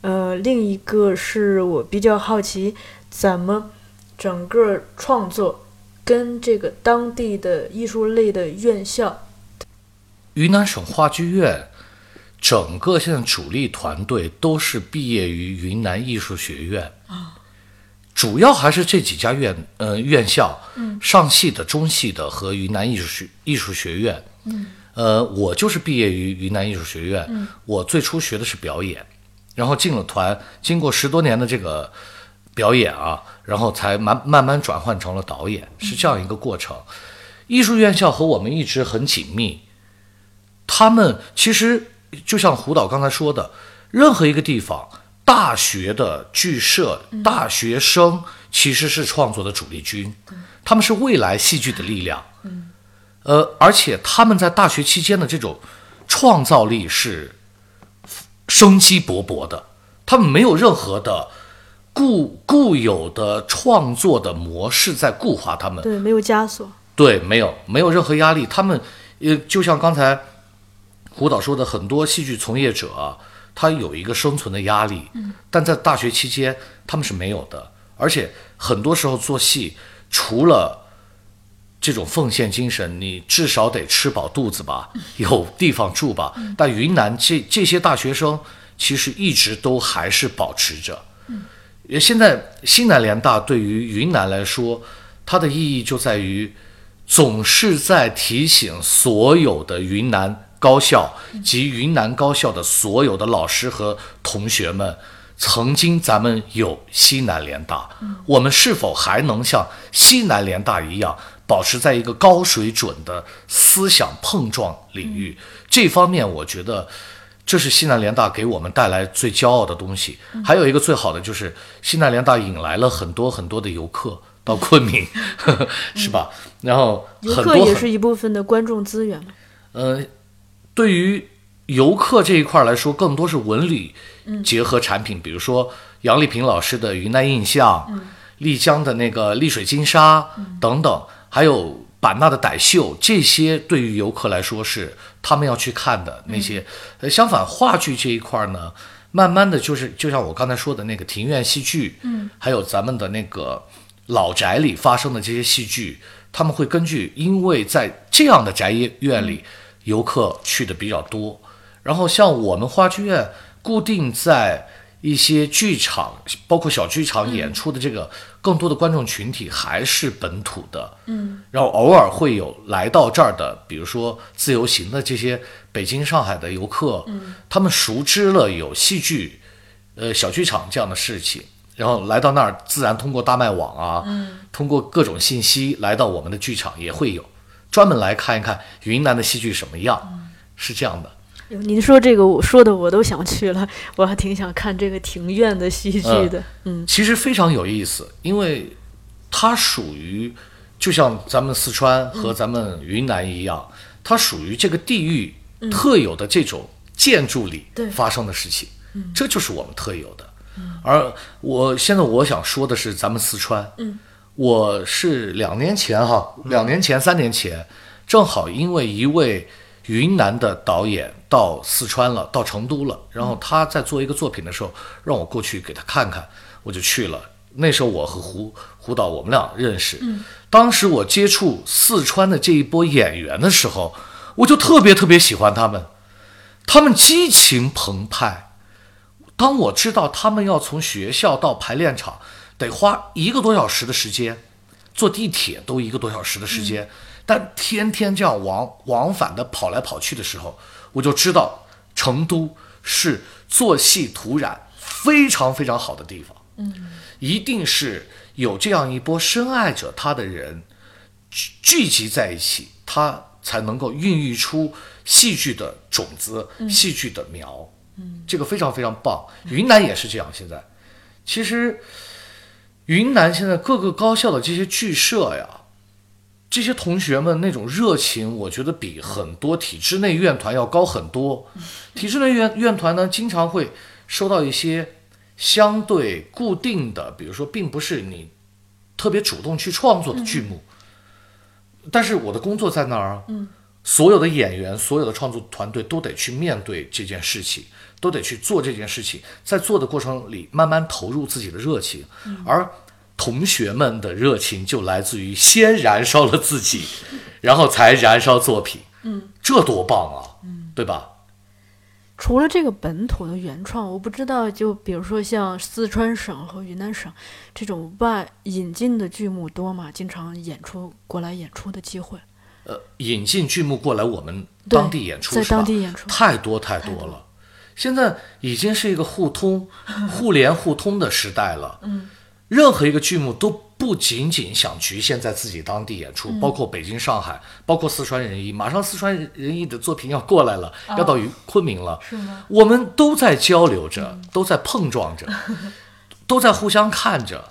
呃，另一个是我比较好奇，怎么整个创作跟这个当地的艺术类的院校，云南省话剧院整个现在主力团队都是毕业于云南艺术学院主要还是这几家院呃院校，嗯。上戏的、中戏的和云南艺术学艺术学院。嗯。呃，我就是毕业于云南艺术学院，嗯。我最初学的是表演，然后进了团，经过十多年的这个表演啊，然后才慢慢慢转换成了导演，是这样一个过程。艺术院校和我们一直很紧密，他们其实就像胡导刚才说的，任何一个地方，大学的剧社、大学生其实是创作的主力军，他们是未来戏剧的力量。呃，而且他们在大学期间的这种创造力是生机勃勃的，他们没有任何的固固有的创作的模式在固化他们。对，没有枷锁。对，没有没有任何压力。他们，呃，就像刚才胡导说的，很多戏剧从业者啊，他有一个生存的压力，但在大学期间他们是没有的。而且很多时候做戏，除了这种奉献精神，你至少得吃饱肚子吧，<laughs> 有地方住吧。但云南这这些大学生其实一直都还是保持着。呃现在西南联大对于云南来说，它的意义就在于，总是在提醒所有的云南高校及云南高校的所有的老师和同学们，曾经咱们有西南联大，我们是否还能像西南联大一样，保持在一个高水准的思想碰撞领域？这方面，我觉得。这是西南联大给我们带来最骄傲的东西。还有一个最好的就是西南联大引来了很多很多的游客 <laughs> 到昆明，<laughs> 是吧？然后游客也是一部分的观众资源嘛。呃，对于游客这一块来说，更多是文旅结合产品，比如说杨丽萍老师的《云南印象》，丽江的那个丽水金沙等等，还有版纳的傣秀，这些对于游客来说是他们要去看的那些。呃，相反，话剧这一块呢，慢慢的就是就像我刚才说的那个庭院戏剧，嗯，还有咱们的那个老宅里发生的这些戏剧，他们会根据，因为在这样的宅院里，游客去的比较多，然后像我们话剧院固定在。一些剧场，包括小剧场演出的这个更多的观众群体还是本土的，嗯，然后偶尔会有来到这儿的，比如说自由行的这些北京、上海的游客，嗯，他们熟知了有戏剧，呃，小剧场这样的事情，然后来到那儿，自然通过大麦网啊，嗯，通过各种信息来到我们的剧场，也会有专门来看一看云南的戏剧什么样，是这样的。您说这个，我说的我都想去了，<laughs> 我还挺想看这个庭院的戏剧的。嗯，其实非常有意思，因为它属于就像咱们四川和咱们云南一样，它属于这个地域特有的这种建筑里发生的事情，嗯这就是我们特有的。而我现在我想说的是，咱们四川，嗯，我是两年前哈，两年前三年前，正好因为一位。云南的导演到四川了，到成都了，然后他在做一个作品的时候，让我过去给他看看，我就去了。那时候我和胡胡导我们俩认识，当时我接触四川的这一波演员的时候，我就特别特别喜欢他们，他们激情澎湃。当我知道他们要从学校到排练场得花一个多小时的时间，坐地铁都一个多小时的时间。但天天这样往往返的跑来跑去的时候，我就知道成都是做戏土壤非常非常好的地方。嗯，一定是有这样一波深爱着他的人聚聚集在一起，他才能够孕育出戏剧的种子、戏剧的苗。嗯，这个非常非常棒。云南也是这样。现在，其实云南现在各个高校的这些剧社呀。这些同学们那种热情，我觉得比很多体制内院团要高很多。<laughs> 体制内院院团呢，经常会收到一些相对固定的，比如说并不是你特别主动去创作的剧目。但是我的工作在那儿啊，所有的演员、所有的创作团队都得去面对这件事情，都得去做这件事情，在做的过程里慢慢投入自己的热情，而。同学们的热情就来自于先燃烧了自己，<laughs> 然后才燃烧作品。嗯，这多棒啊！嗯，对吧？除了这个本土的原创，我不知道，就比如说像四川省和云南省这种外引进的剧目多吗？经常演出过来演出的机会？呃，引进剧目过来我们当地演出，在当地演出太多太多了。现在已经是一个互通、<laughs> 互联互通的时代了。嗯。任何一个剧目都不仅仅想局限在自己当地演出，包括北京、上海，包括四川人艺。马上四川人艺的作品要过来了，要到昆明了。是吗？我们都在交流着，都在碰撞着，<laughs> 都在互相看着，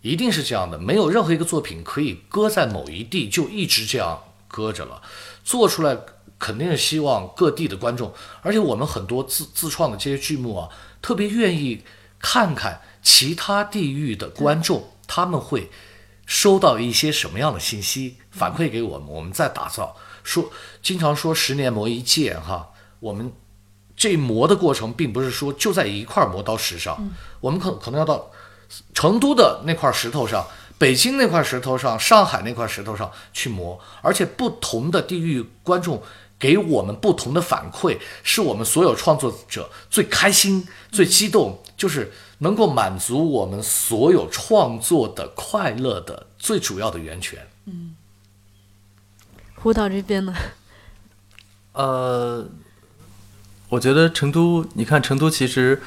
一定是这样的。没有任何一个作品可以搁在某一地就一直这样搁着了，做出来肯定是希望各地的观众，而且我们很多自自创的这些剧目啊，特别愿意看看。其他地域的观众他们会收到一些什么样的信息反馈给我们？我们再打造。说经常说十年磨一剑哈，我们这磨的过程并不是说就在一块磨刀石上，我们可可能要到成都的那块石头上、北京那块石头上、上海那块石头上去磨，而且不同的地域观众给我们不同的反馈，是我们所有创作者最开心、最激动，就是。能够满足我们所有创作的快乐的最主要的源泉。嗯，胡导这边呢？呃，我觉得成都，你看成都其实，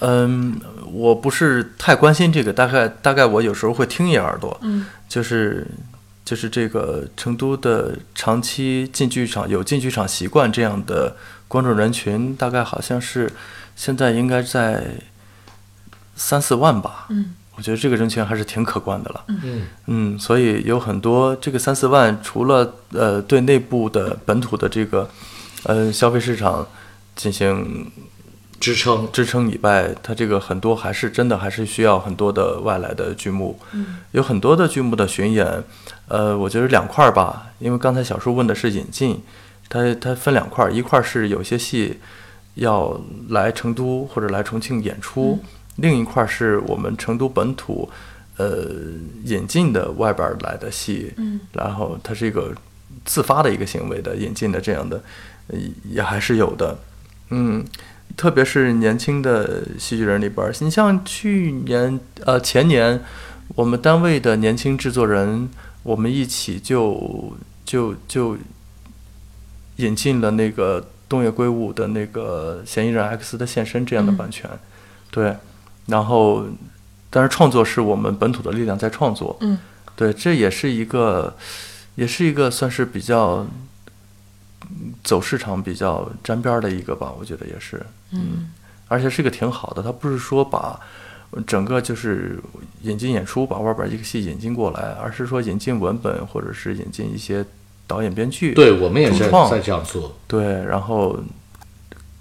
嗯，我不是太关心这个，大概大概我有时候会听一耳朵。嗯，就是就是这个成都的长期进剧场有进剧场习惯这样的观众人群，大概好像是现在应该在。三四万吧，嗯，我觉得这个人群还是挺可观的了，嗯嗯，所以有很多这个三四万，除了呃对内部的本土的这个呃消费市场进行支撑。支撑以外，它这个很多还是真的还是需要很多的外来的剧目，嗯，有很多的剧目的巡演，呃，我觉得两块儿吧，因为刚才小叔问的是引进，它它分两块儿，一块儿是有些戏要来成都或者来重庆演出，另一块儿是我们成都本土呃引进的外边儿来的戏，嗯，然后它是一个自发的一个行为的引进的这样的，呃也还是有的，嗯。特别是年轻的戏剧人里边儿，你像去年呃前年，我们单位的年轻制作人，我们一起就就就引进了那个东野圭吾的那个《嫌疑人 X 的现身》这样的版权，对，然后但是创作是我们本土的力量在创作，嗯，对，这也是一个也是一个算是比较。走市场比较沾边儿的一个吧，我觉得也是，嗯，而且是个挺好的。他不是说把整个就是引进演出，把外边一个戏引进过来，而是说引进文本，或者是引进一些导演编剧。对我们也是在这样做。对，然后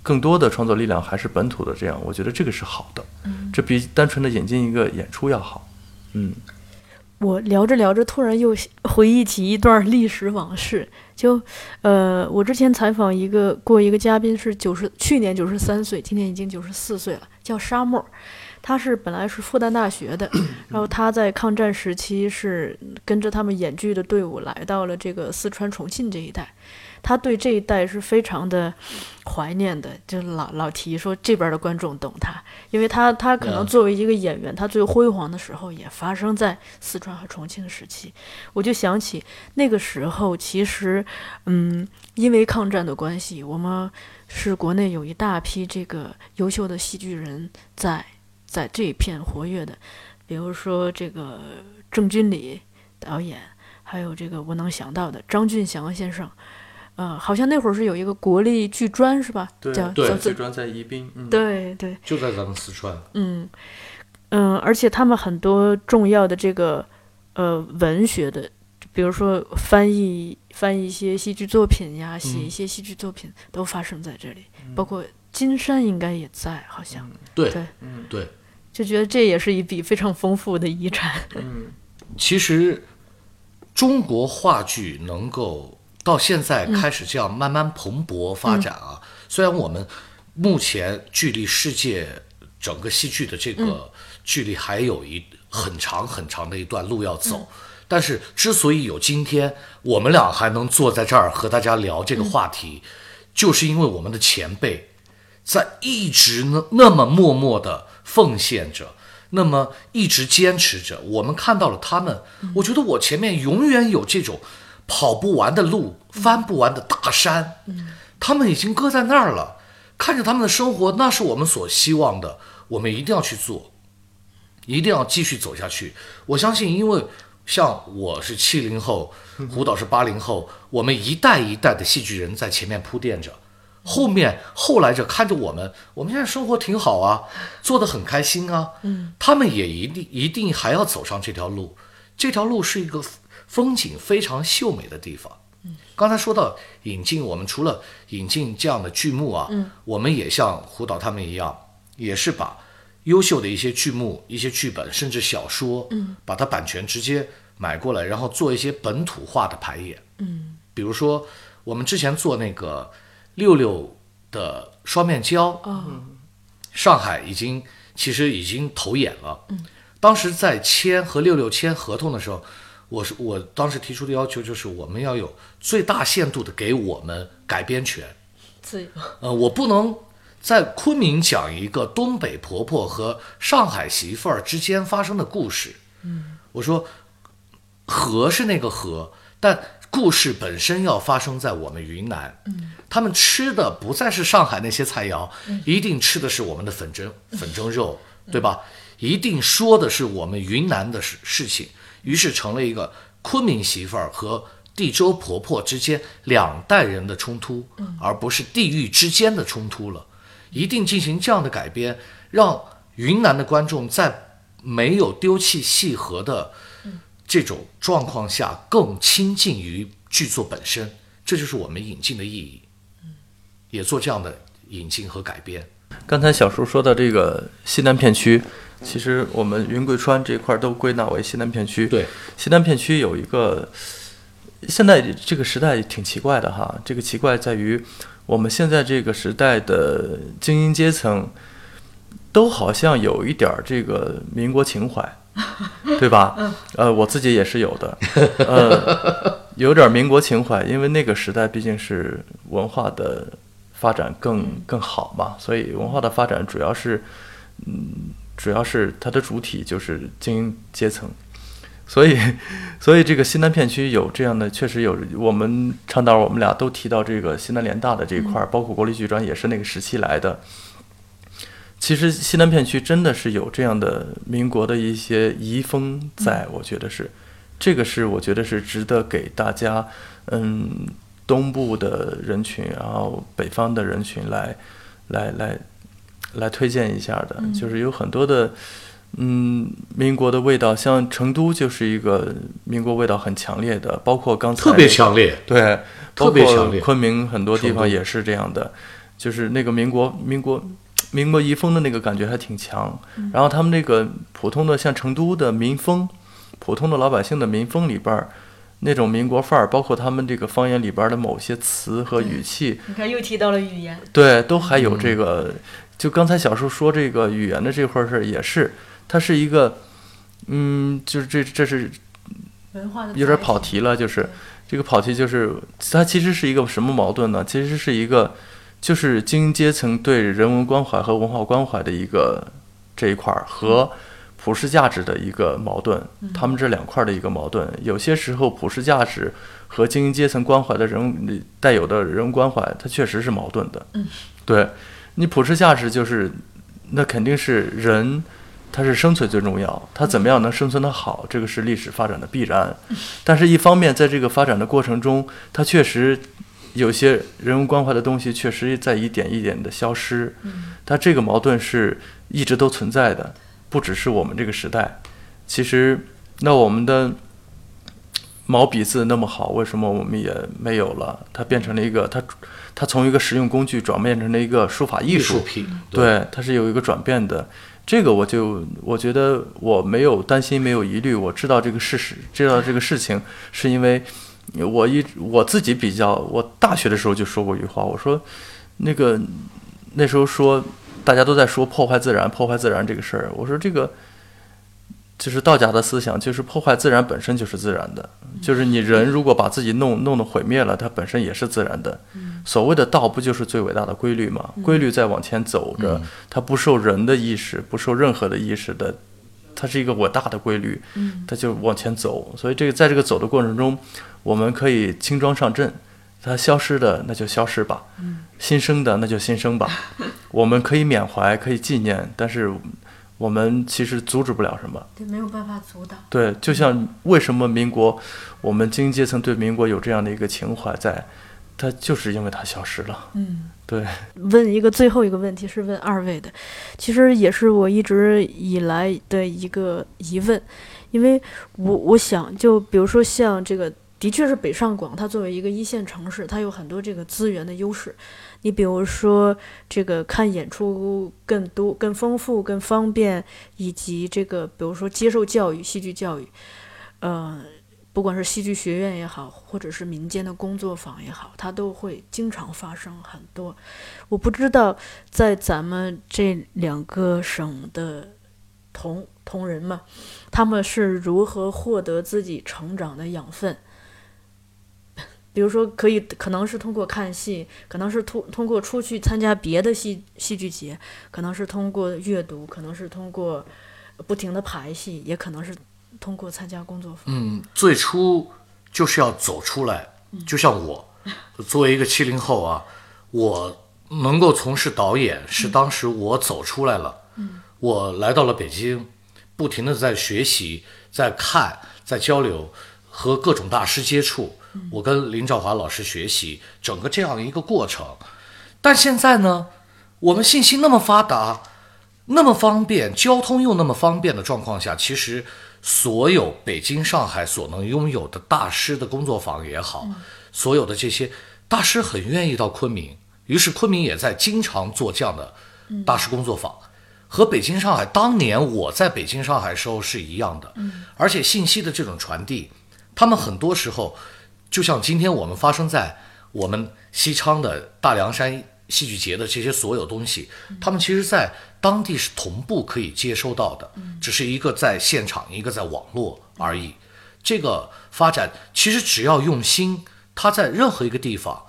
更多的创作力量还是本土的，这样我觉得这个是好的。嗯这比单纯的引进一个演出要好。嗯，我聊着聊着，突然又回忆起一段历史往事。就，呃，我之前采访一个过一个嘉宾是九十，去年九十三岁，今年已经九十四岁了，叫沙漠。他是本来是复旦大学的，<clears throat> 然后他在抗战时期是跟着他们演剧的队伍来到了这个四川重庆这一带。他对这一带是非常的怀念的，就老老提说这边的观众懂他，因为他他可能嗯作为一个演员，他最辉煌的时候也发生在四川和重庆时期。我就想起那个时候，其实，嗯，因为抗战的关系，我们是国内有一大批这个优秀的戏剧人在在这一片活跃的，比如说这个郑君里导演，还有这个我能想到的张俊祥先生。呃，好像那会儿是有一个国立剧专是吧？对叫对叫最主要在宜宾。嗯，对对，就在咱们四川，嗯嗯，而且他们很多重要的这个呃文学的，比如说翻译翻译一些戏剧作品呀，写一些戏剧作品，都发生在这里，包括金山应该也在，好像对对嗯对。就觉得这也是一笔非常丰富的遗产。嗯其实中国话剧能够到现在开始这样慢慢蓬勃发展啊，虽然我们目前距离世界整个戏剧的这个距离还有一很长很长的一段路要走，但是之所以有今天我们俩还能坐在这儿和大家聊这个话题，就是因为我们的前辈在一直那那么默默的奉献着，那么一直坚持着。我们看到了他们，我觉得我前面永远有这种跑不完的路、翻不完的大山，他们已经搁在那儿了。看着他们的生活，那是我们所希望的，我们一定要去做，一定要继续走下去。我相信，因为像我是七零后，胡导是八零后，我们一代一代的戏剧人在前面铺垫着，后面后来者看着我们，我们现在生活挺好啊，做得很开心啊，嗯，他们也一定一定还要走上这条路，这条路是一个风景非常秀美的地方。刚才说到引进，我们除了引进这样的剧目啊，嗯，我们也像胡导他们一样，也是把优秀的一些剧目、一些剧本，甚至小说，嗯，把它版权直接买过来，然后做一些本土化的排演，嗯，比如说我们之前做那个六六的双面胶，哦，上海已经其实已经投演了。嗯，当时在签和六六签合同的时候，我是我当时提出的要求就是我们要有最大限度的给我们改编权。自由，呃，我不能在昆明讲一个东北婆婆和上海媳妇儿之间发生的故事。嗯，我说和是那个和，但故事本身要发生在我们云南。嗯，他们吃的不再是上海那些菜肴，一定吃的是我们的粉蒸粉蒸肉，对吧？一定说的是我们云南的事事情，于是成了一个昆明媳妇儿和地州婆婆之间两代人的冲突，而不是地域之间的冲突了。一定进行这样的改编，让云南的观众在没有丢弃戏核的这种状况下，更亲近于剧作本身。这就是我们引进的意义，也做这样的引进和改编。刚才小叔说到这个西南片区，其实我们云贵川这块都归纳为西南片区。对，西南片区有一个，现在这个时代挺奇怪的哈。这个奇怪在于，我们现在这个时代的精英阶层，都好像有一点儿这个民国情怀，<laughs> 对吧？呃，我自己也是有的，呃，有点儿民国情怀，因为那个时代毕竟是文化的发展更更好嘛，所以文化的发展主要是，嗯，主要是它的主体就是精英阶层。所以，所以这个西南片区有这样的，确实有。我们倡导我们俩都提到这个西南联大的这一块儿，包括国立剧专也是那个时期来的。其实西南片区真的是有这样的民国的一些遗风在，我觉得是，这个是我觉得是值得给大家，嗯，东部的人群，然后北方的人群来，来来来推荐一下的，就是有很多的。嗯，民国的味道，像成都就是一个民国味道很强烈的，包括刚才特别强烈，对，特别强烈。昆明很多地方也是这样的，就是那个民国、民国、民国遗风的那个感觉还挺强。然后他们那个普通的像成都的民风，普通的老百姓的民风里边儿，那种民国范儿，包括他们这个方言里边的某些词和语气，你看又提到了语言，对，都还有这个。就刚才小叔说这个语言的这块儿事儿也是。它是一个，嗯，就是这这是文化的有点跑题了，就是这个跑题就是它其实是一个什么矛盾呢？其实是一个就是精英阶层对人文关怀和文化关怀的一个这一块儿和普世价值的一个矛盾，他们这两块的一个矛盾。有些时候普世价值和精英阶层关怀的人带有的人文关怀，它确实是矛盾的。嗯，对你普世价值就是那肯定是人。它是生存最重要，它怎么样能生存得好，这个是历史发展的必然。但是，一方面，在这个发展的过程中，它确实有些人文关怀的东西确实在一点一点的消失。但这个矛盾是一直都存在的，不只是我们这个时代。其实，那我们的毛笔字那么好，为什么我们也没有了？它变成了一个，它它从一个实用工具转变成了一个书法艺术品。对，它是有一个转变的。这个我就我觉得我没有担心，没有疑虑。我知道这个事实，知道这个事情，是因为我一我自己比较。我大学的时候就说过一句话，我说那个那时候说大家都在说破坏自然，破坏自然这个事儿。我说这个就是道家的思想，就是破坏自然本身就是自然的，就是你人如果把自己弄弄得毁灭了，它本身也是自然的。所谓的道不就是最伟大的规律吗？规律在往前走着，它不受人的意识，不受任何的意识的，它是一个我大的规律，它就往前走。所以这个在这个走的过程中，我们可以轻装上阵，它消失的那就消失吧，新生的那就新生吧。<laughs> 我们可以缅怀，可以纪念，但是我们其实阻止不了什么。对，没有办法阻挡。对，就像为什么民国，我们精英阶层对民国有这样的一个情怀在。它就是因为它消失了。嗯，对。问一个最后一个问题，是问二位的，其实也是我一直以来的一个疑问，因为我我想，就比如说像这个，的确是北上广，它作为一个一线城市，它有很多这个资源的优势。你比如说这个看演出更多、更丰富、更方便，以及这个比如说接受教育、戏剧教育，嗯。不管是戏剧学院也好，或者是民间的工作坊也好，它都会经常发生很多。我不知道在咱们这两个省的同同仁们，他们是如何获得自己成长的养分。<laughs> 比如说，可以可能是通过看戏，可能是通通过出去参加别的戏戏剧节，可能是通过阅读，可能是通过不停的排戏，也可能是。通过参加工作坊，嗯，最初就是要走出来。就像我，作为一个七零后啊，我能够从事导演，是当时我走出来了。嗯，我来到了北京，不停的在学习，在看，在交流，和各种大师接触。我跟林兆华老师学习，整个这样一个过程。但现在呢，我们信息那么发达，那么方便，交通又那么方便的状况下，其实。所有北京、上海所能拥有的大师的工作坊也好，所有的这些大师很愿意到昆明，于是昆明也在经常做这样的大师工作坊，和北京、上海当年我在北京、上海时候是一样的。而且信息的这种传递，他们很多时候就像今天我们发生在我们西昌的大凉山戏剧节的这些所有东西，他们其实在当地是同步可以接收到的，只是一个在现场，一个在网络而已。这个发展其实只要用心，它在任何一个地方，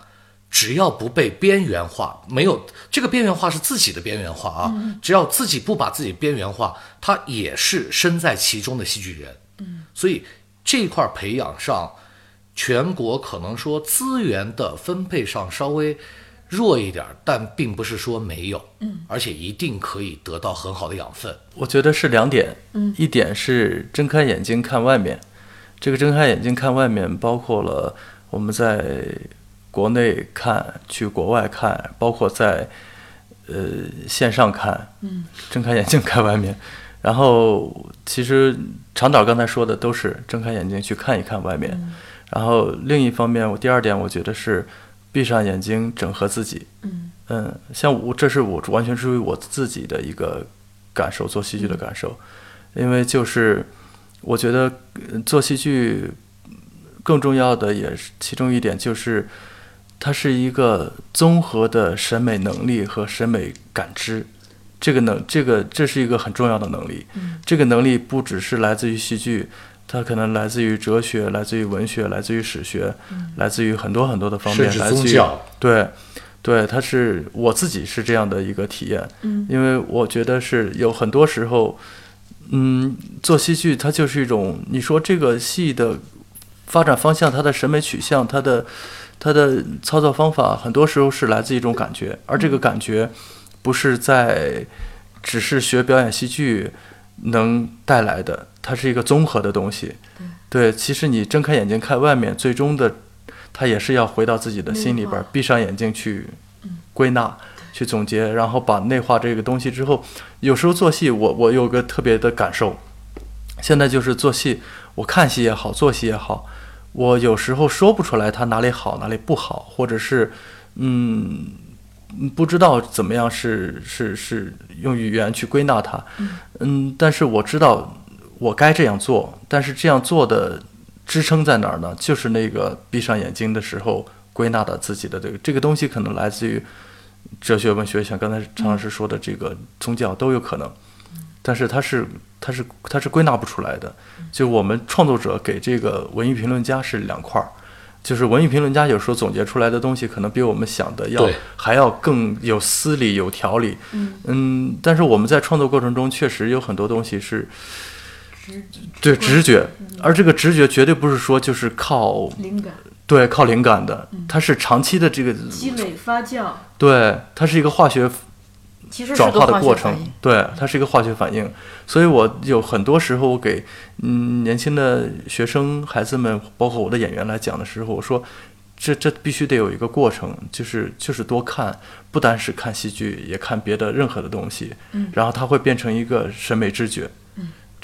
只要不被边缘化，没有这个边缘化是自己的边缘化啊，只要自己不把自己边缘化，他也是身在其中的戏剧人。所以这块培养上，全国可能说资源的分配上稍微弱一点儿，但并不是说没有，嗯，而且一定可以得到很好的养分。我觉得是两点，嗯，一点是睁开眼睛看外面，这个睁开眼睛看外面，包括了我们在国内看，去国外看，包括在呃线上看，嗯，<laughs> 睁开眼睛看外面。然后其实长导刚才说的都是睁开眼睛去看一看外面。然后另一方面，我第二点我觉得是闭上眼睛整合自己。嗯像我这是我完全出于我自己的一个感受，做戏剧的感受，因为就是我觉得呃做戏剧更重要的也是其中一点就是，它是一个综合的审美能力和审美感知。这个能，这个这是一个很重要的能力。这个能力不只是来自于戏剧，它可能来自于哲学，来自于文学，来自于史学，来自于很多很多的方面，来自于宗教。对，对，它是我自己是这样的一个体验，嗯，因为我觉得是有很多时候，嗯，做戏剧它就是一种，你说这个戏的发展方向，它的审美取向，它的它的操作方法，很多时候是来自一种感觉，而这个感觉不是在只是学表演戏剧能带来的，它是一个综合的东西。对，其实你睁开眼睛看外面，最终的它也是要回到自己的心里边，儿闭上眼睛去归纳、去总结，然后把内化这个东西之后，有时候做戏，我我有个特别的感受，现在就是做戏，我看戏也好，做戏也好，我有时候说不出来它哪里好，哪里不好，或者是嗯。嗯不知道怎么样是是是用语言去归纳它，嗯，但是我知道我该这样做，但是这样做的支撑在哪儿呢？就是那个闭上眼睛的时候归纳的自己的这个这个东西，可能来自于哲学、文学，像刚才常老师说的这个宗教都有可能，但是它是它是它是归纳不出来的。就我们创作者给这个文艺评论家是两块儿。就是文艺评论家有时候总结出来的东西，可能比我们想的要还要更有思理、有条理。嗯但是我们在创作过程中，确实有很多东西是对直觉，而这个直觉绝对不是说就是靠灵感。对靠灵感的，它是长期的这个积累发酵，对，它是一个化学转化化的过程对，它是一个化学反应。所以我有很多时候我给嗯年轻的学生、孩子们，包括我的演员来讲的时候，我说。这这必须得有一个过程，就是就是多看，不单是看戏剧，也看别的任何的东西，嗯。然后它会变成一个审美知觉，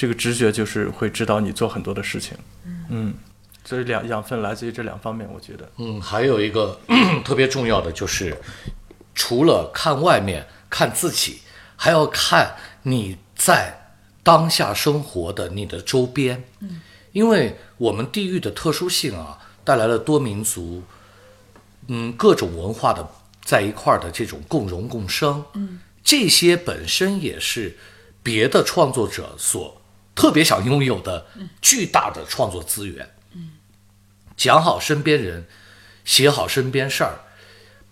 这个直觉就是会指导你做很多的事情，嗯，所以两养分来自于这两方面，我觉得，嗯，还有一个 <clears throat> 特别重要的就是，除了看外面、看自己，还要看你在当下生活的你的周边。嗯，因为我们地域的特殊性啊，带来了多民族，嗯，各种文化的在一块儿的这种共荣共生。嗯，这些本身也是别的创作者所特别想拥有的巨大的创作资源。讲好身边人，写好身边事儿，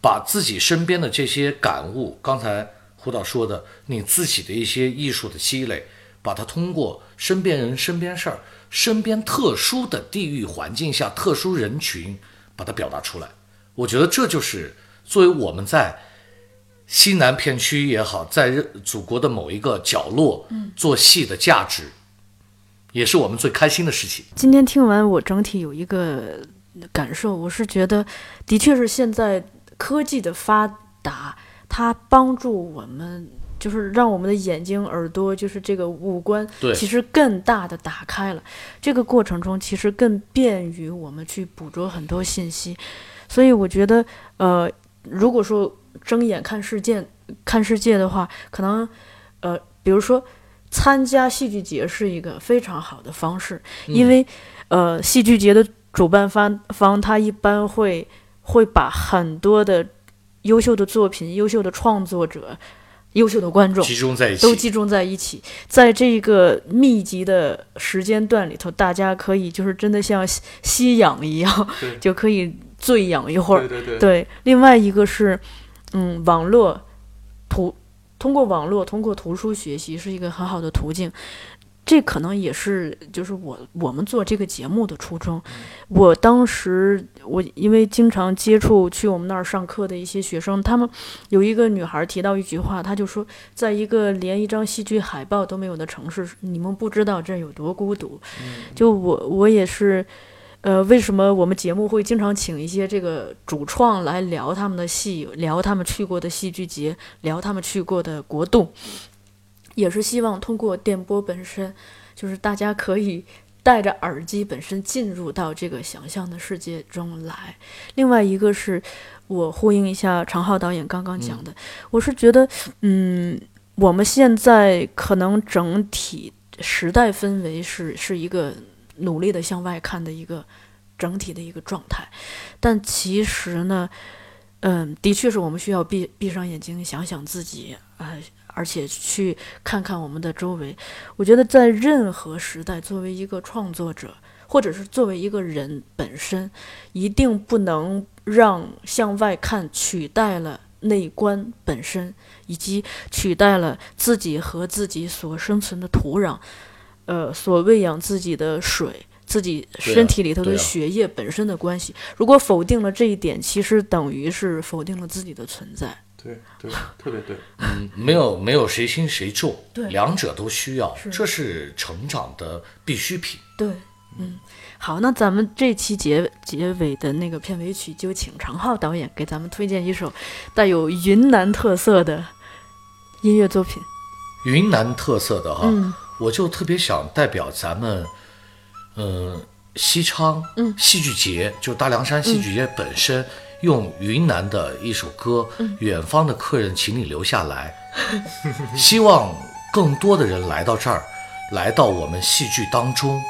把自己身边的这些感悟，刚才胡导说的，你自己的一些艺术的积累，把它通过身边人、身边事儿、身边特殊的地域环境下、特殊人群，把它表达出来。我觉得这就是作为我们在西南片区也好，在祖国的某一个角落做戏的价值，也是我们最开心的事情。今天听完，我整体有一个感受，我是觉得，的确是现在科技的发达，它帮助我们，就是让我们的眼睛、耳朵，就是这个五官，其实更大的打开了。这个过程中，其实更便于我们去捕捉很多信息。所以我觉得，呃，如果说睁眼看世界，看世界的话，可能呃，比如说参加戏剧节是一个非常好的方式，因为呃，戏剧节的主办方方他一般会会把很多的优秀的作品、优秀的创作者、优秀的观众集中在一起，都集中在一起，在这个密集的时间段里头，大家可以就是真的像吸吸氧一样，<laughs> 就可以醉氧一会儿。对对对，另外一个是，嗯，网络图通过网络通过图书学习是一个很好的途径。这可能也是就是我我们做这个节目的初衷。我当时我因为经常接触去我们那儿上课的一些学生，他们有一个女孩提到一句话，她就说，在一个连一张戏剧海报都没有的城市，你们不知道这有多孤独。就我我也是。呃，为什么我们节目会经常请一些这个主创来聊他们的戏，聊他们去过的戏剧节，聊他们去过的国度，也是希望通过电波本身，就是大家可以带着耳机本身进入到这个想象的世界中来。另外一个是我呼应一下常浩导演刚刚讲的，我是觉得，嗯，我们现在可能整体时代氛围是是一个。努力的向外看的一个整体的一个状态，但其实呢，嗯，的确是我们需要闭闭上眼睛想想自己啊、呃，而且去看看我们的周围。我觉得在任何时代，作为一个创作者，或者是作为一个人本身，一定不能让向外看取代了内观本身，以及取代了自己和自己所生存的土壤。呃，所喂养自己的水，自己身体里头的血液本身的关系，如果否定了这一点，其实等于是否定了自己的存在。对对，特别对。<laughs> 嗯，没有没有谁轻谁重，对，两者都需要，是这是成长的必需品。对，嗯，好，那咱们这期结结尾的那个片尾曲，就请常浩导演给咱们推荐一首带有云南特色的音乐作品。云南特色的哈。嗯我就特别想代表咱们，嗯，西昌，嗯，戏剧节，就大凉山戏剧节本身，用云南的一首歌，嗯远方的客人，请你留下来。<laughs> 希望更多的人来到这儿，来到我们戏剧当中，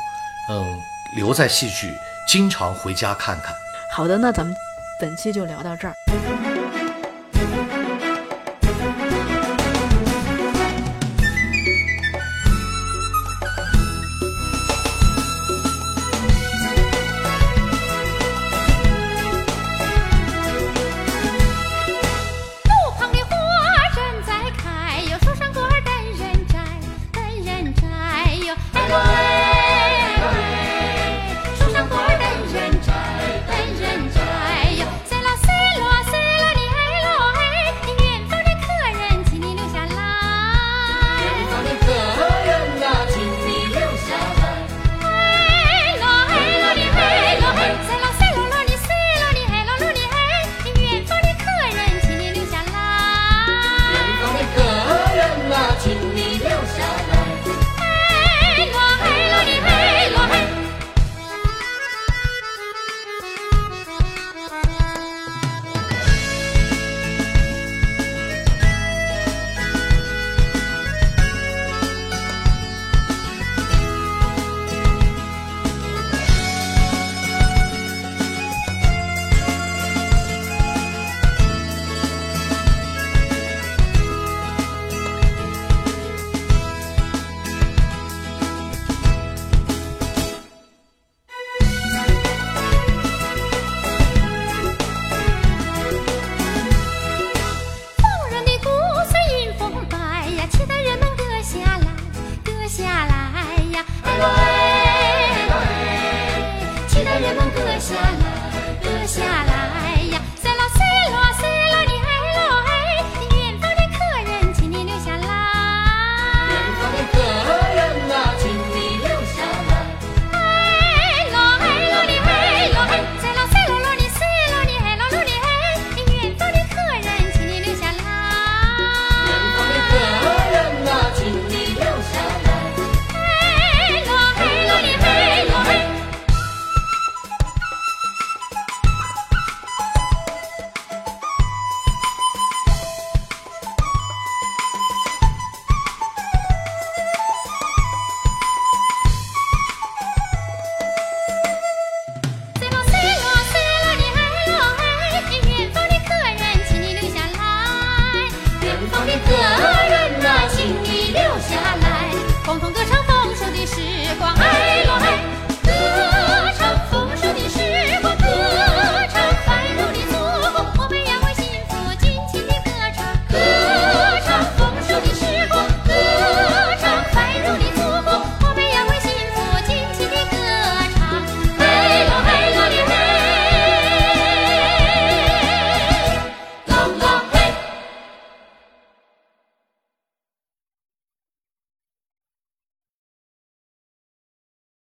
嗯，留在戏剧，经常回家看看。好的，那咱们本期就聊到这儿。